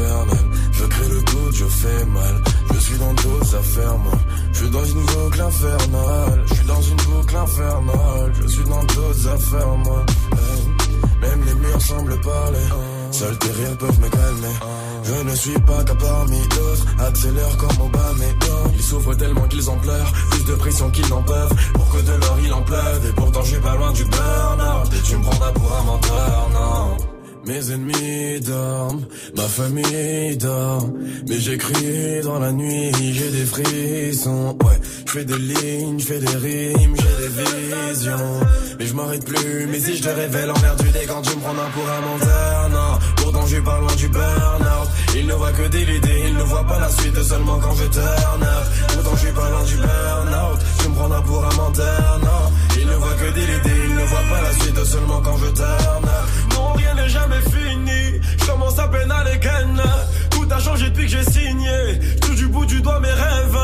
éternel. Je crée le doute, je fais mal. Je suis dans d'autres affaires, moi. Je suis dans une boucle infernale. Je suis dans une boucle infernale. Je suis dans d'autres affaires, moi. Hey. Même les murs semblent parler. Seuls tes rires peuvent me calmer. Je ne suis pas qu'à parmi d'autres. Accélère comme Obama Ils souffrent tellement qu'ils en pleurent. Plus de pression qu'ils n'en peuvent. Pour que de l'or il en pleuve. Et pourtant je suis pas loin du burn-out. Tu me prendras pour un menteur, non. Mes ennemis dorment, ma famille dort, mais j'écris dans la nuit, j'ai des frissons, ouais, je fais des lignes, je fais des rimes, j'ai des visions, mais je m'arrête plus, mais si je te révèle envers du dé quand tu me prends un pour un menteur, non, suis pas loin du burn-out, il ne voit que des idées, il ne voit pas la suite seulement quand je turn up, pourtant je suis pas loin du burn-out, tu me prends un pour un menteur, non, il ne voit que des idées, il ne voit pas la suite seulement quand je turn up, non rien n'est jamais fini. Je commence à peine à les ken. Tout a changé depuis que j'ai signé. Touche du bout du doigt mes rêves,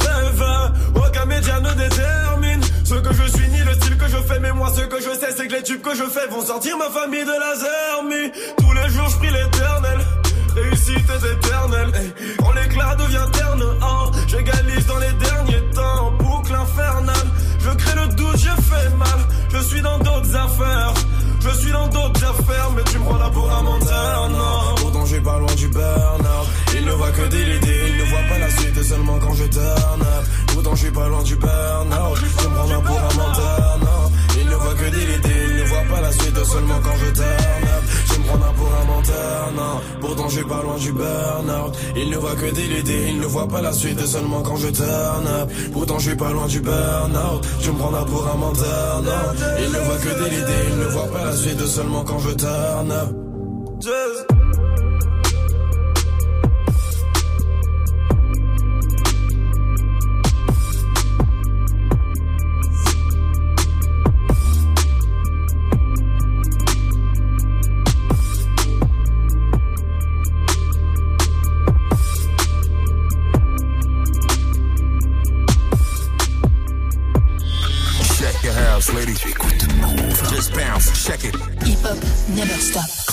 rêves. Aucun média ne détermine ce que je suis ni le style que je fais. Mais moi, ce que je sais, c'est que les tubes que je fais vont sortir ma famille de la zermie. Tous les jours, je prie l'éternel. Réussite est éternelle. Quand l'éclat devient terne, hein, j'égalise dans les derniers temps. Boucle infernale. Je crée le doute, je fais mal. Je suis dans d'autres affaires. Je suis dans d'autres affaires, mais tu me prends là pour un menteur, non. Pourtant, suis pas loin du burn-out. Il ne voit que des idées, il ne voit pas la suite seulement quand je turn. Pourtant, suis pas loin du burn-out. Tu me prends là pour un menteur, non. Il ne voit que des idées, la suite seulement quand je turn. Je me prends pour un menteur, non. Pourtant, je suis pas loin du burn-out. Il ne voit que des idées, il ne voit pas la suite seulement quand je turn up. Pourtant, je suis pas loin du burn-out. Tu me prends pour un menteur, non. Il ne voit que des idées, il ne voit pas la suite seulement quand je turn up.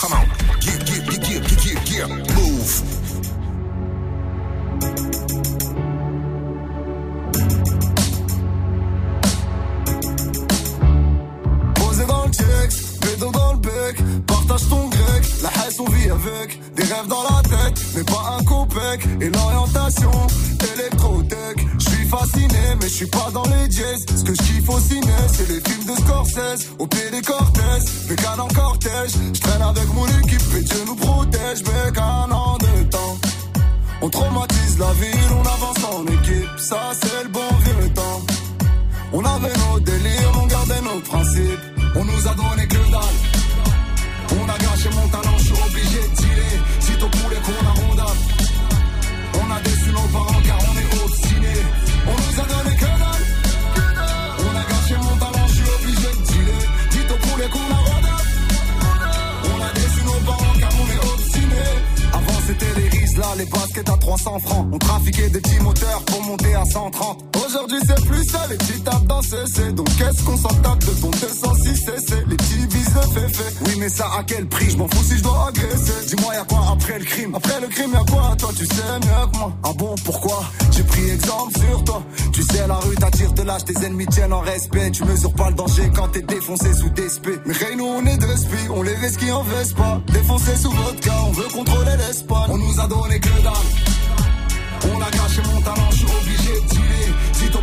Come on. Get, get, get, get, get, get. Move. Dans le bec, partage ton grec, la haine on vit avec, des rêves dans la tête, mais pas un copec, et l'orientation, fasciné, mais je suis pas dans les jazz, ce que je kiffe au ciné, c'est les films de Scorsese, au pied des Cortez, bécane en cortège, je traîne avec mon équipe, et Dieu nous protège, bécane en deux temps. On traumatise la ville, on avance en équipe, ça c'est le bon vieux temps. On avait nos délires, on gardait nos principes. On nous a donné que dalle. On a gâché mon talent, je suis obligé de tirer. Si ton poulet qu'on On nous a les baskets à 300 francs. On trafiquait des petits moteurs pour monter à 130. Aujourd'hui c'est plus ça, les petits tapent dans CC. Donc qu'est-ce qu'on s'en tape de ton 206 CC Les petits visent le féfé. Oui mais ça à quel prix? Je m'en fous si je dois agresser. Dis-moi y'a quoi après le crime? Après le crime y'a quoi? Toi tu sais mieux que moi. Ah bon pourquoi? J'ai pris exemple sur toi. Tu sais la rue t'attire de l'âge, tes ennemis tiennent en respect. Tu mesures pas le danger quand t'es défoncé sous des spé. Mais hey, nous on est deux spies, on les qui en veste pas. Défoncé sous cas, on veut contrôler l'Espagne. On nous a donné On a gâché mon talent, je suis obligé de tirer. Si ton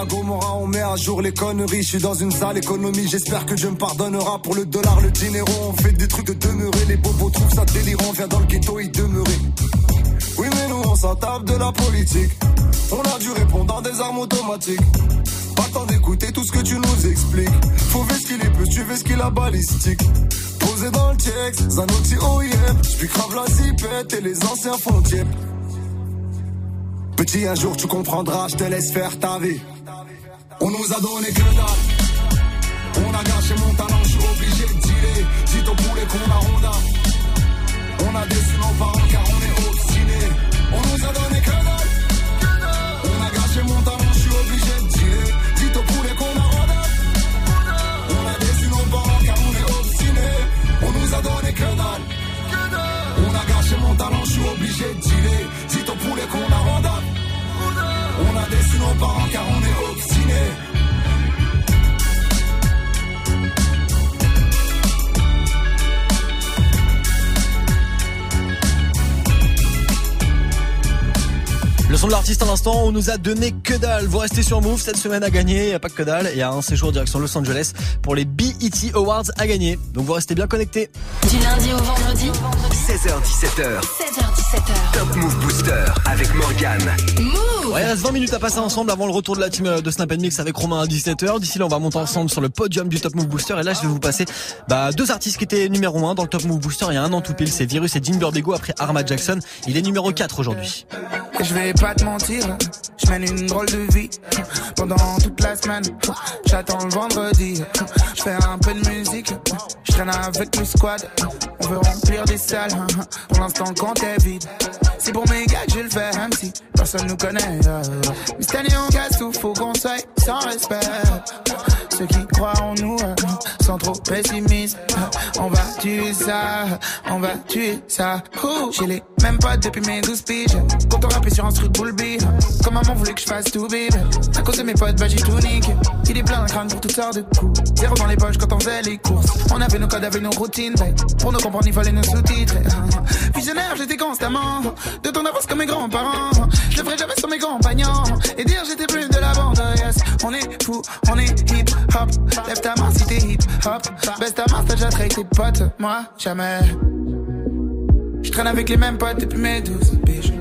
à on met à jour les conneries. Je suis dans une sale économie, j'espère que Dieu me pardonnera. Pour le dollar, le dinero, on fait des trucs de demeurer. Les bobos trouvent ça délirant, viens dans le ghetto y demeurer. Oui, mais nous on s'en tape de la politique. On a dû répondre dans des armes automatiques. Pas le temps d'écouter tout ce que tu nous expliques. Faut ce qu'il est plus, tu ce qu'il a balistique. Posé dans le check, Zanotti OIM. J'puis crave la zipette et les anciens font. Petit, un jour tu comprendras, je te laisse faire ta vie. On nous a donné que dalle. On a gâché mon talent, je suis obligé de tirer. Si ton poulet qu'on a ronda. On a déçu nos parents car on est obstinés. On nous a donné que dalle. On a gâché mon talent, je suis obligé de dealer. Dites au poulet qu'on a. On a déçu nos parents car on est obstinés. On nous a donné que dalle. Mon talent, je suis obligé de dealer. Dites au poulet qu'on a. On a déçu nos parents car on est obstinés. Le son de l'artiste à l'instant, on nous a donné que dalle. Vous restez sur Move, cette semaine à gagner, il n'y a pas que dalle. Il y a un séjour direction Los Angeles pour les BET Awards à gagner. Donc vous restez bien connectés. Du lundi au vendredi, 16h17h. 16h17h. Top Move Booster avec Morgane. Move Ouais, il reste 20 minutes à passer ensemble avant le retour de la team euh, de Snap Mix avec Romain à 17h. D'ici là, on va monter ensemble sur le podium du Top Move Booster. Et là, je vais vous passer bah, deux artistes qui étaient numéro 1 dans le Top Move Booster il y a un an tout pile. C'est Virus et Jim Burbigo après Arma Jackson. Il est numéro 4 aujourd'hui. Je vais pas te mentir, je mène une drôle de vie pendant toute la semaine. J'attends le vendredi, je fais un peu de musique, je traîne avec le squad. On veut remplir des salles, pour l'instant compte est vide. C'est pour mes gars que je le fais, même si personne nous connaît. Mais cette on casse tout, faut qu'on soit sans respect. Ceux qui croient en nous, euh, sont trop pessimistes. On va tuer ça, on va tuer ça. J'ai les mêmes potes depuis mes 12 piges. Quand on rappait sur un truc boule. Comme maman voulait que je fasse tout bébé. À cause de mes potes, bah j'ai tout niqué. Il est plein de crâne pour toutes sortes de coups. Zéro dans les poches quand on faisait les courses. On avait nos codes, avait nos routines. Pour nous comprendre, il fallait nos sous-titres. Visionnaire, j'étais constamment. De ton avance comme mes grands-parents. Je le ferai jamais sur mes compagnons. Et dire j'étais plus de la bande. Yes, on est fou, on est hip hop. Lève ta main si t'es hip hop. Baisse ta main, t'as déjà trahi tes potes. Moi, jamais. Je traîne avec les mêmes potes depuis mes 12 piges.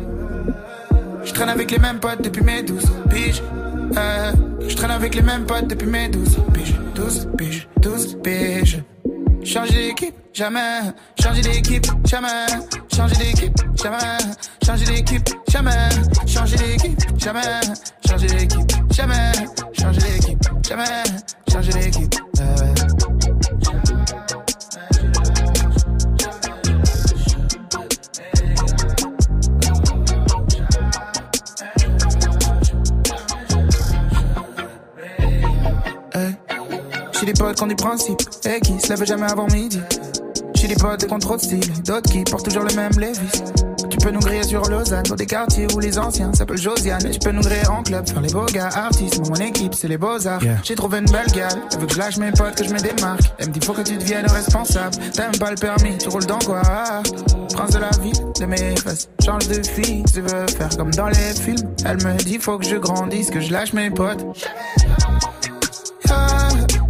Je traîne avec les mêmes potes depuis mes 12 piges. Euh, je traîne avec les mêmes potes depuis mes 12 piges. 12 piges, 12 piges. Changer d'équipe, jamais. Changer d'équipe, jamais. Changer d'équipe, jamais. Changer d'équipe, jamais. Changer d'équipe, jamais. Changer d'équipe, jamais. Changer d'équipe, jamais. Changer d'équipe. euh. J'ai des potes qui ont des principes et qui se lèvent jamais avant midi. J'ai des potes qui ont trop de style, d'autres qui portent toujours le même Levis. Tu peux nous griller sur Lausanne, dans des quartiers où les anciens s'appellent Josiane. Et tu peux nous griller en club, faire les beaux gars artistes. Moi, mon équipe, c'est les beaux-arts. J'ai trouvé une belle gale, elle veut que je lâche mes potes, que je me démarque. Elle me dit, faut que tu deviennes responsable. T'aimes pas le permis, tu roules dans quoi? Prince de la ville, de mes fesses. Change de fille, tu veux faire comme dans les films. Elle me dit, faut que je grandisse, que je lâche mes potes.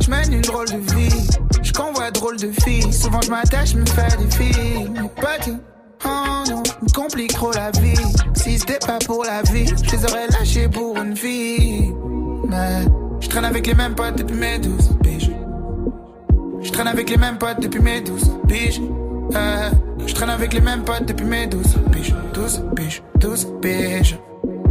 Je mène une drôle de vie. Je convois drôle de filles. Souvent je m'attache, me fais des filles. Mais tout. Oh non, me complique trop la vie. Si c'était pas pour la vie, je les aurais lâchés pour une fille. Mais je traîne avec les mêmes potes depuis mes 12 piges. Je traîne avec les mêmes potes depuis mes 12 piges. Euh, je traîne avec les mêmes potes depuis mes 12 piges. 12 piges, 12 piges.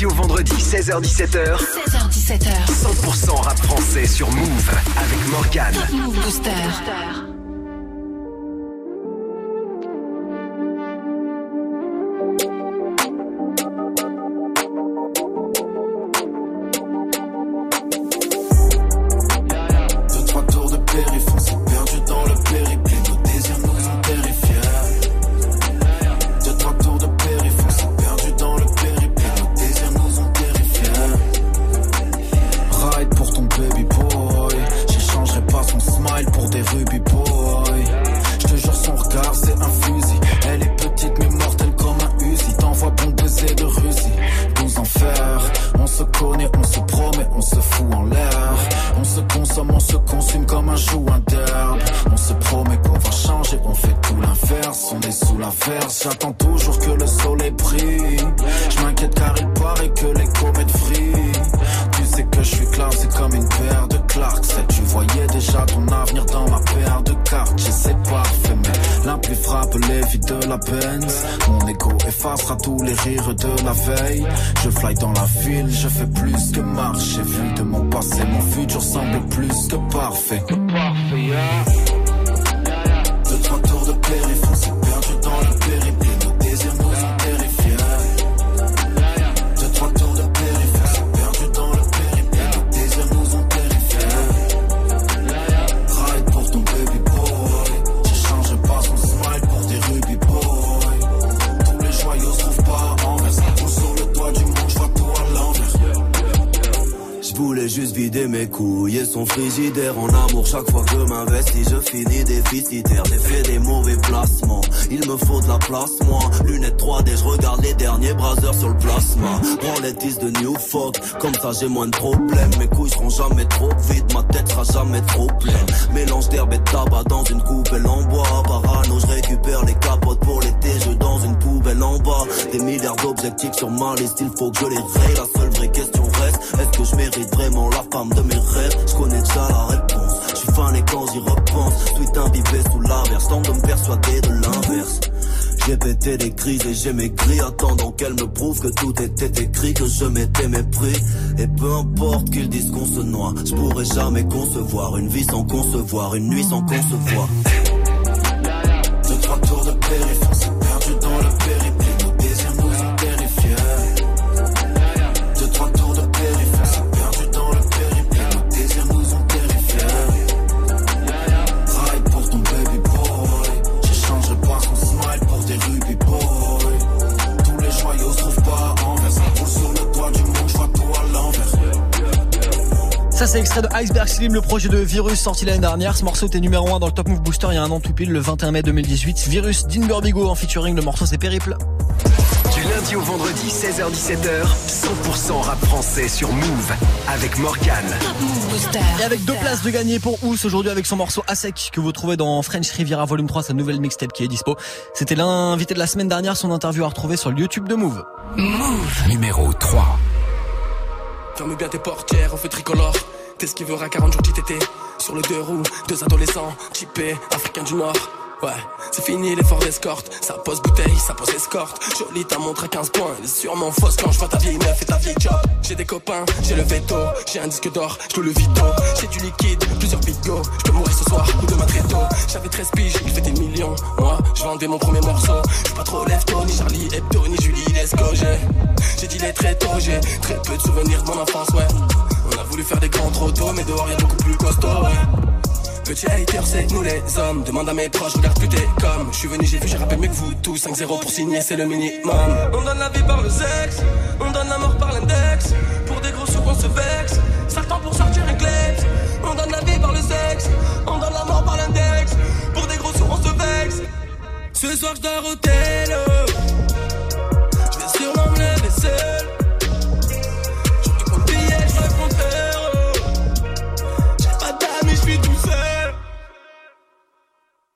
Lundi au vendredi, 16h17h. 16h17h. 100% rap français sur Move avec Morgane. Top Move Booster. Plus que marcher. Vu de mon passé, mon futur semble plus que parfait. Deux, mes couilles et son frigidaire en amour. Chaque fois que m'investis je finis déficitaire. J'ai fait des mauvais placements. Il me faut de la place moi. Lunettes 3D je regarde les derniers brasers sur le plasma. Prends les 10 de New Folk comme ça j'ai moins de problèmes. Mes couilles seront jamais trop vides ma tête sera jamais trop pleine. Mélange d'herbe et de tabac dans une coupelle en bois. Parano je récupère les capotes pour l'été. Je dans une poubelle en bas. Des milliards d'objectifs sur ma liste il faut que je les raye la seule question reste est-ce que je mérite vraiment la femme de mes rêves? Je connais déjà la réponse. Je suis fané quand j'y repense. Tweet imbibé sous l'averse Tente de me persuader de l'inverse. J'ai pété des crises et j'ai maigri. Attendant qu'elle me prouve que tout était écrit Que je m'étais mépris. Et peu importe qu'ils disent qu'on se noie Je pourrais jamais concevoir Une vie sans concevoir Une nuit sans concevoir c'est extrait de Iceberg Slim, le projet de Virus sorti l'année dernière. Ce morceau était numéro 1 dans le Top Move Booster il y a un an tout pile, le 21 mai 2018. Virus Bigo en featuring, le morceau c'est Périple. Du lundi au vendredi, 16h-17h, 100% rap français sur Move avec Morgan. Et avec deux places de gagner pour Ous aujourd'hui avec son morceau à sec que vous trouvez dans French Riviera Volume 3, sa nouvelle mixtape qui est dispo. C'était l'invité de la semaine dernière, son interview à retrouver sur le YouTube de Move. Move. Numéro 3. Ferme bien tes portières, on fait tricolore. T'esquiveras 40 jours TT Sur le deux roues, deux adolescents, typés, africains du Nord. Ouais, c'est fini l'effort d'escorte. Ça pose bouteille, ça pose escorte. Jolie, t'as montré 15 points. Elle est sûrement fausse quand je vois ta vieille meuf et ta vieille job. J'ai des copains, j'ai le veto. J'ai un disque d'or, je le vito. J'ai du liquide, plusieurs bigots. Je mourir ce soir ou demain très tôt. J'avais 13 piges, il fait des millions. Moi, je vendais mon premier morceau. Je suis pas trop lève-tôt, ni Charlie Hebdo, ni Julie Lesco. J'ai, j'ai dit les très tôt, j'ai très peu de souvenirs de mon enfance, ouais. Voulu faire des grands trop mais dehors y'a beaucoup plus costaud, ouais. Petit hater, c'est nous les hommes. Demande à mes proches, regarde plus t'es comme. Je suis venu, j'ai vu, j'ai rappelé mieux que vous tous. 5-0 pour signer, c'est le minimum. On donne la vie par le sexe, on donne la mort par l'index. Pour des gros sous, on se vexe. Ça pour sortir un kleps. On donne la vie par le sexe, on donne la mort par l'index. Pour des gros sous, on se vexe. Ce soir, je dors au. Je vais sûrement me lever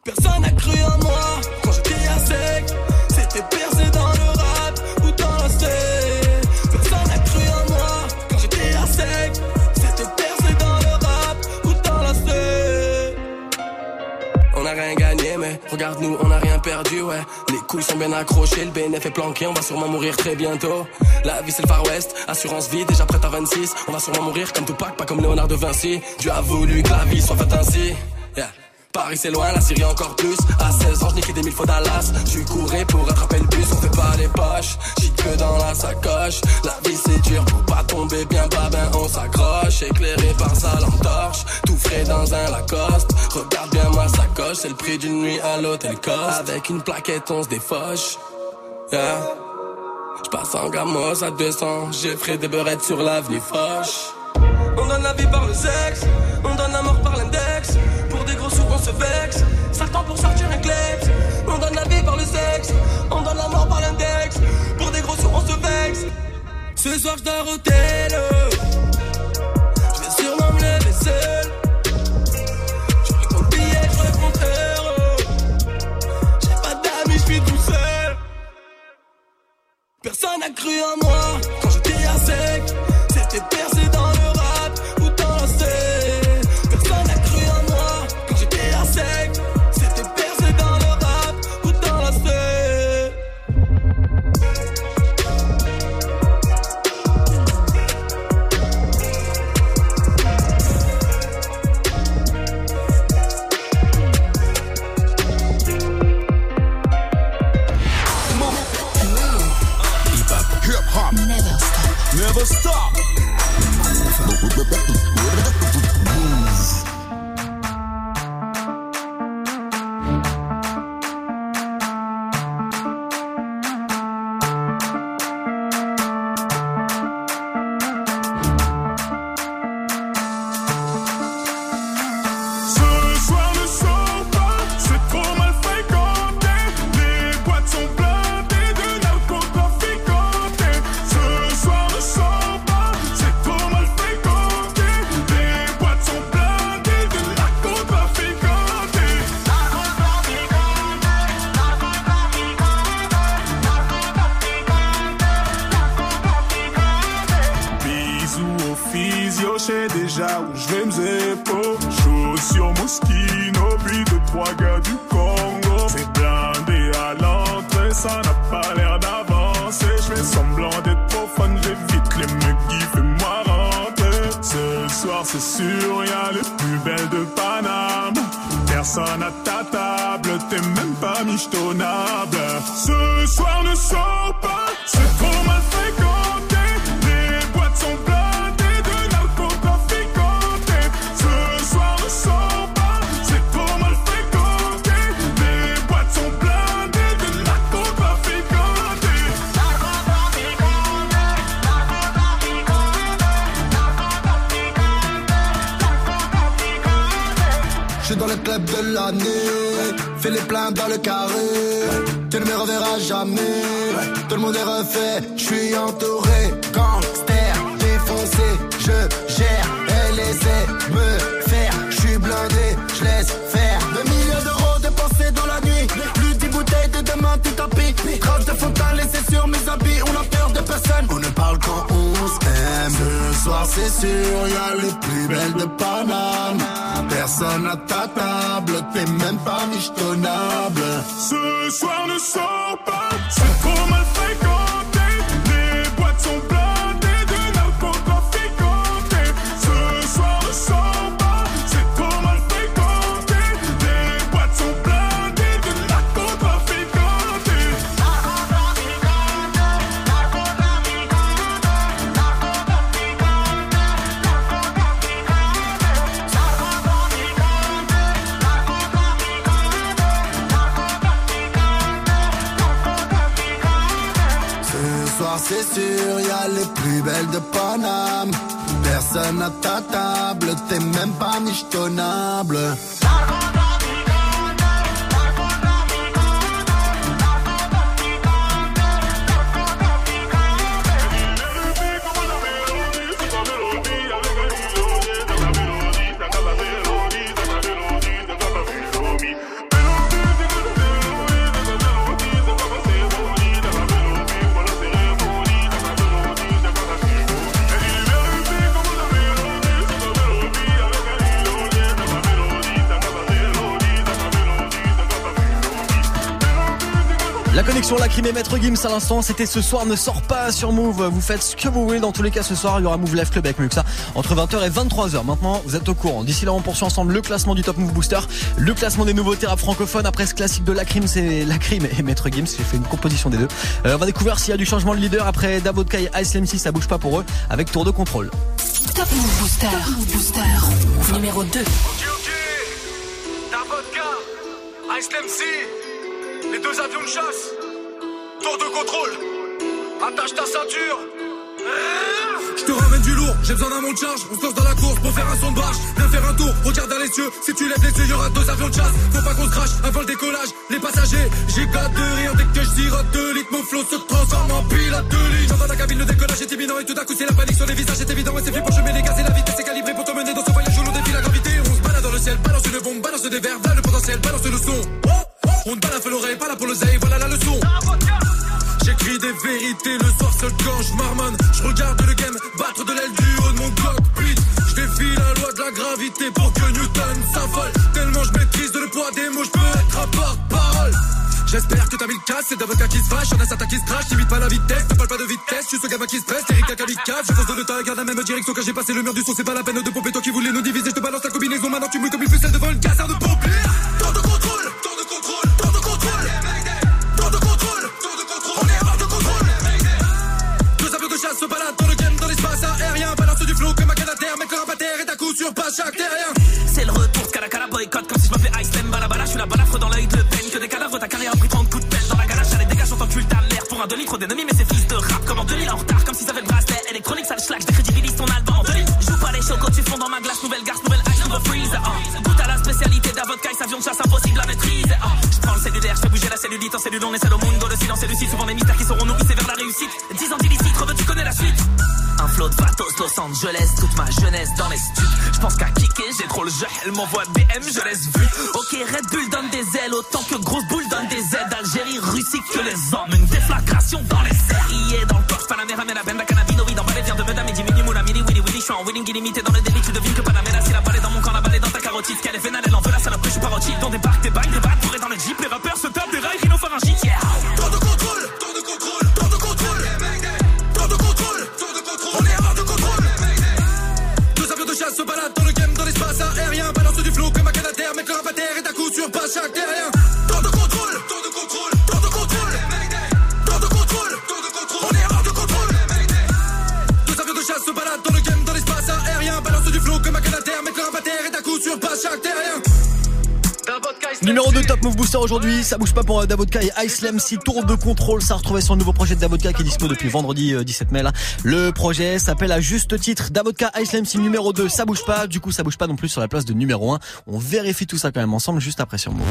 Personne n'a cru en moi quand j'étais à sec. C'était percé dans le rap ou dans la. Personne n'a cru en moi quand j'étais à sec. C'était percé dans le rap ou dans la. On a rien gagné, mais regarde-nous, on a rien perdu, ouais. Les couilles sont bien accrochées, le BNF est planqué, on va sûrement mourir très bientôt. La vie c'est le Far West, assurance vie, déjà prête à 26. On va sûrement mourir comme Tupac, pas comme Léonard de Vinci. Dieu a voulu que la vie soit faite ainsi. Yeah. Paris c'est loin, la Syrie encore plus. À 16 ans, je des mille fois Dallas. J'suis couré pour rattraper le bus, on fait pas les poches. J'suis que dans la sacoche. La vie c'est dur, pour pas tomber bien bas, ben on s'accroche. Éclairé par sa lampe torche, tout frais dans un Lacoste. Regarde bien ma sacoche, c'est le prix d'une nuit à l'hôtel Coste. Avec une plaquette, on se défoche. Yeah. J'passe en gamos à 200, j'ai frais des beurrettes sur l'avenue Foch. On donne la vie par le sexe, Ce soir, je dois Je vais sûrement me lever seul. Je reprends le billet, je reprends. J'ai pas d'amis, je suis tout seul. Personne n'a cru en moi quand j'étais à sec. C'était personne. Mêmes épaules. Chaussures Moschino, puis deux, trois gars du Congo. C'est blindé à l'entrée, ça n'a pas l'air d'avancer. Je fais semblant d'être profane, j'évite les mecs qui fais-moi rentrer. Ce soir, c'est sûr, y a les plus belles de Paname. Personne à ta table, t'es même pas michetonnable. Ce soir ne sors pas, de l'année, fais les pleins dans le carré. Tu ne me reverras jamais. Tout le monde est refait, je suis entouré. Gangster, défoncé, je gère. Elle essaie me faire, je suis blindé, je laisse faire. Des milliers d'euros dépensés dans la nuit. Plus dix bouteilles de demain, tout tapis. Traces de fontaine laissées sur mes habits. On a peur de personne. On ne parle quand s'aime. Ce soir, c'est sûr, y a les plus belles de Paname. Personne à ta table, t'es même pas michetonnable. Ce soir ne sors pas, c'est trop mal c'est sûr, y les plus belles de Paname. Personne à ta table, t'es même pas michetonnable. Lacrim et Maître Gims à l'instant, c'était ce soir ne sort pas sur Move. Vous faites ce que vous voulez. Dans tous les cas, ce soir, il y aura Move Live Club avec Muxa entre 20h et 23h. Maintenant, vous êtes au courant. D'ici là, on poursuit ensemble le classement du Top Move Booster, le classement des nouveautés rap francophones. Après ce classique de Lacrim, c'est Lacrim et Maître Gims. J'ai fait une composition des deux. Euh, on va découvrir s'il y a du changement de leader après Davodka et Ice MC. Ça bouge pas pour eux avec tour de contrôle. Top Move Booster. Top Move Booster. Numéro 2. Davodka, Ice MC, les deux avions de chasse, tour de contrôle, attache ta ceinture. Je te ramène du lourd, j'ai besoin d'un monte charge. On se lance dans la course pour faire un son de barge. Viens faire un tour, regarde dans les cieux. Si tu lèves les yeux, y'aura deux avions de chasse. Faut pas qu'on se crache avant le décollage. Les passagers, j'ai de rire dès que je sirote deux litres. Mon flot se transforme en pilote de ligne. J'entends la cabine, le décollage est imminent et tout à coup c'est la panique sur les visages. C'est évident, ouais, c'est flippant. Je mets les gaz et la vitesse est calibrée pour t'emmener dans ce voyage où l'on défie la gravité. On se balade dans le ciel, balance une bombe, balance des verres, là le potentiel, balance le son. On ne balafre l'oreille, pas là pour le voilà la leçon. J'écris des vérités le soir seul quand je marmonne. Je regarde le game battre de l'aile du haut de mon cockpit. Je défie la loi de la gravité pour que Newton s'affole. Tellement je maîtrise le poids des mots, je peux être un porte-parole. J'espère que t'as mis le casse, c'est d'avocat qui se fâche, y'en a certains qui se crachent, t'imites pas la vitesse, ne parle pas de vitesse, suis ce gamin qui se presse, Eric un kamikaze, je fonce de l'état, garde la même direction quand j'ai passé le mur du son, c'est pas la peine de pomper, toi qui voulais nous diviser, je te balance la combinaison, maintenant tu mouilles ça bouge pas pour euh, Davodka et Ice si tour de contrôle, ça a retrouvé son nouveau projet de Davodka qui est dispo depuis vendredi euh, 17 mai là. Le projet s'appelle à juste titre Davodka Ice si numéro 2, ça bouge pas, du coup ça bouge pas non plus sur la place de numéro 1. On vérifie tout ça quand même ensemble juste après sur Move.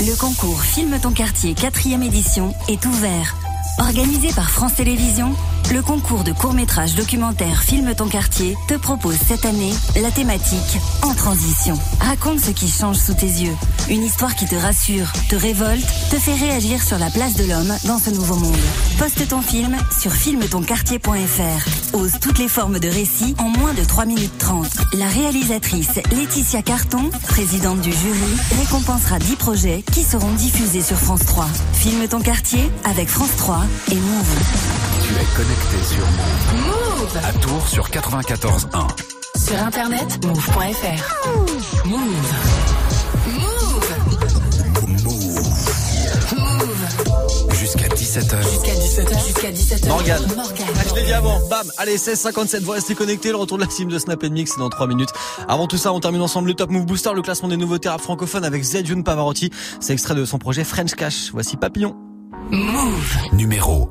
Le concours Filme ton quartier 4 édition est ouvert. Organisé par France Télévisions, le concours de court-métrage documentaire Filme ton quartier te propose cette année la thématique En transition. Raconte ce qui change sous tes yeux. Une histoire qui te rassure, te révolte, te fait réagir sur la place de l'homme dans ce nouveau monde. Poste ton film sur filmetonquartier.fr. Ose toutes les formes de récit en moins de 3 minutes 30. La réalisatrice Laetitia Carton, présidente du jury, récompensera 10 projets qui seront diffusés sur France 3. Filme ton quartier avec France 3 et Move. Tu es connecté sur Move. Move À Tours sur 94.1. Sur internet, move.fr. Move. Move. Move. Jusqu'à 17h. Jusqu'à 17h. Jusqu'à 17h. Morgane. Ah, je l'ai dit avant. Bam. Allez, 16h57. Vous restez connectés. Le retour de la team de Snap Mix, c'est dans 3 minutes. Avant tout ça, on termine ensemble le Top Move Booster, le classement des nouveautés rap francophones avec Zedjun Pavarotti. C'est extrait de son projet French Cash. Voici Papillon. Move. Numéro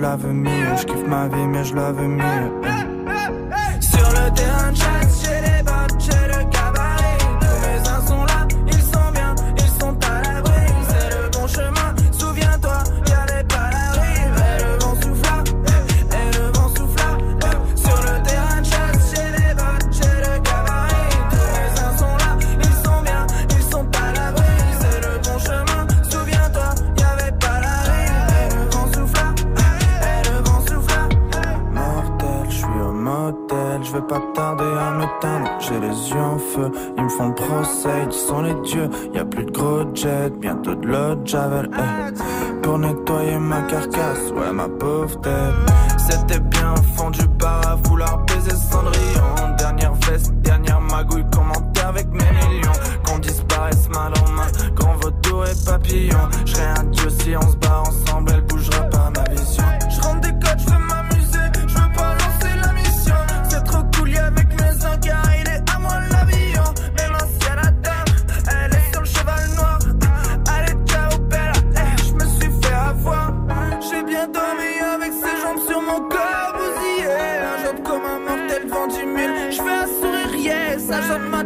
Je la veux mieux Je kiffe ma vie mais je la veux mieux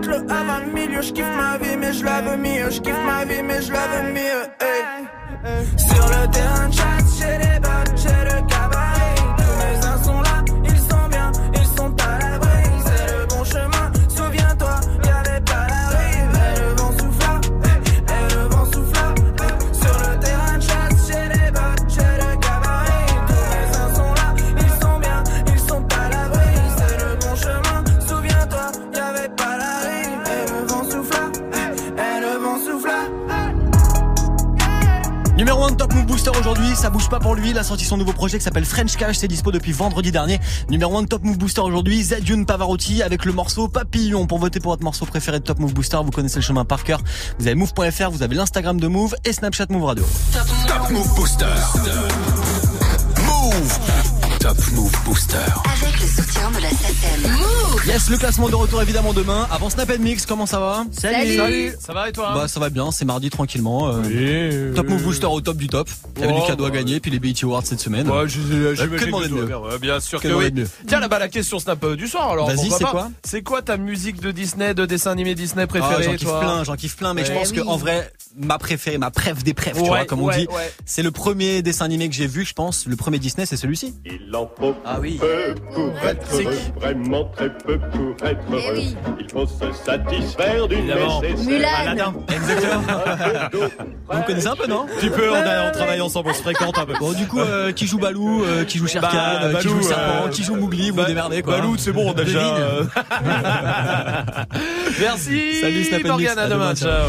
matelot à 20 000 Je kiffe ma vie mais je la veux mieux, je kiffe ma vie mais je la veux mieux hey. Sur le terrain ça bouge pas pour lui, il a sorti son nouveau projet qui s'appelle French Cash, c'est dispo depuis vendredi dernier. Numéro 1 de Top Move Booster aujourd'hui, Zedune Pavarotti avec le morceau Papillon. Pour voter pour votre morceau préféré de Top Move Booster, vous connaissez le chemin par cœur. Vous avez move.fr, vous avez l'Instagram de Move et Snapchat Move Radio. Top Move Booster. Move. Top Move Booster. Avec le soutien de la SACEM. Yes, le classement de retour évidemment demain. Avant Snap Mix, comment ça va Salut. Salut. Ça va et toi Bah ça va bien, c'est mardi tranquillement. euh, top Move Booster au top du top. Il y avait Oh, du cadeau à bah, gagner, puis les BET Awards cette semaine. Ouais, je- je- Euh, que demander de mieux. Ouais, Bien sûr Que que oui. mieux. Tiens, là-bas, la question Snap euh, du soir alors. Vas-y, c'est quoi C'est quoi ta musique de Disney, de dessin animé Disney Ah, préférée j'en kiffe plein, j'en kiffe plein, mais je pense que en vrai, ma préférée, ma préf des préfs, tu vois, comme on dit, ouais. c'est le premier dessin animé que j'ai vu, je pense. Le premier Disney, c'est celui-ci. Il en faut ah oui. peu pour être heureux, vraiment très peu pour être Eh heureux. oui. Il faut se satisfaire du Évidemment. nécessaire. Mulan. Aladdin. Exactement. Vous me connaissez un peu, non Tu peux, on, a- on travaille ensemble, on se fréquente un peu. Bon, du coup, euh, qui joue Balou, euh, qui joue Shere Khan, Bah, euh, qui joue Serpent, euh, qui joue Mowgli, vous vous démerdez quoi. Balou, c'est bon, on a déjà. Euh, Merci. Salut, Snap. Morgane, à demain. demain, ciao. Ciao.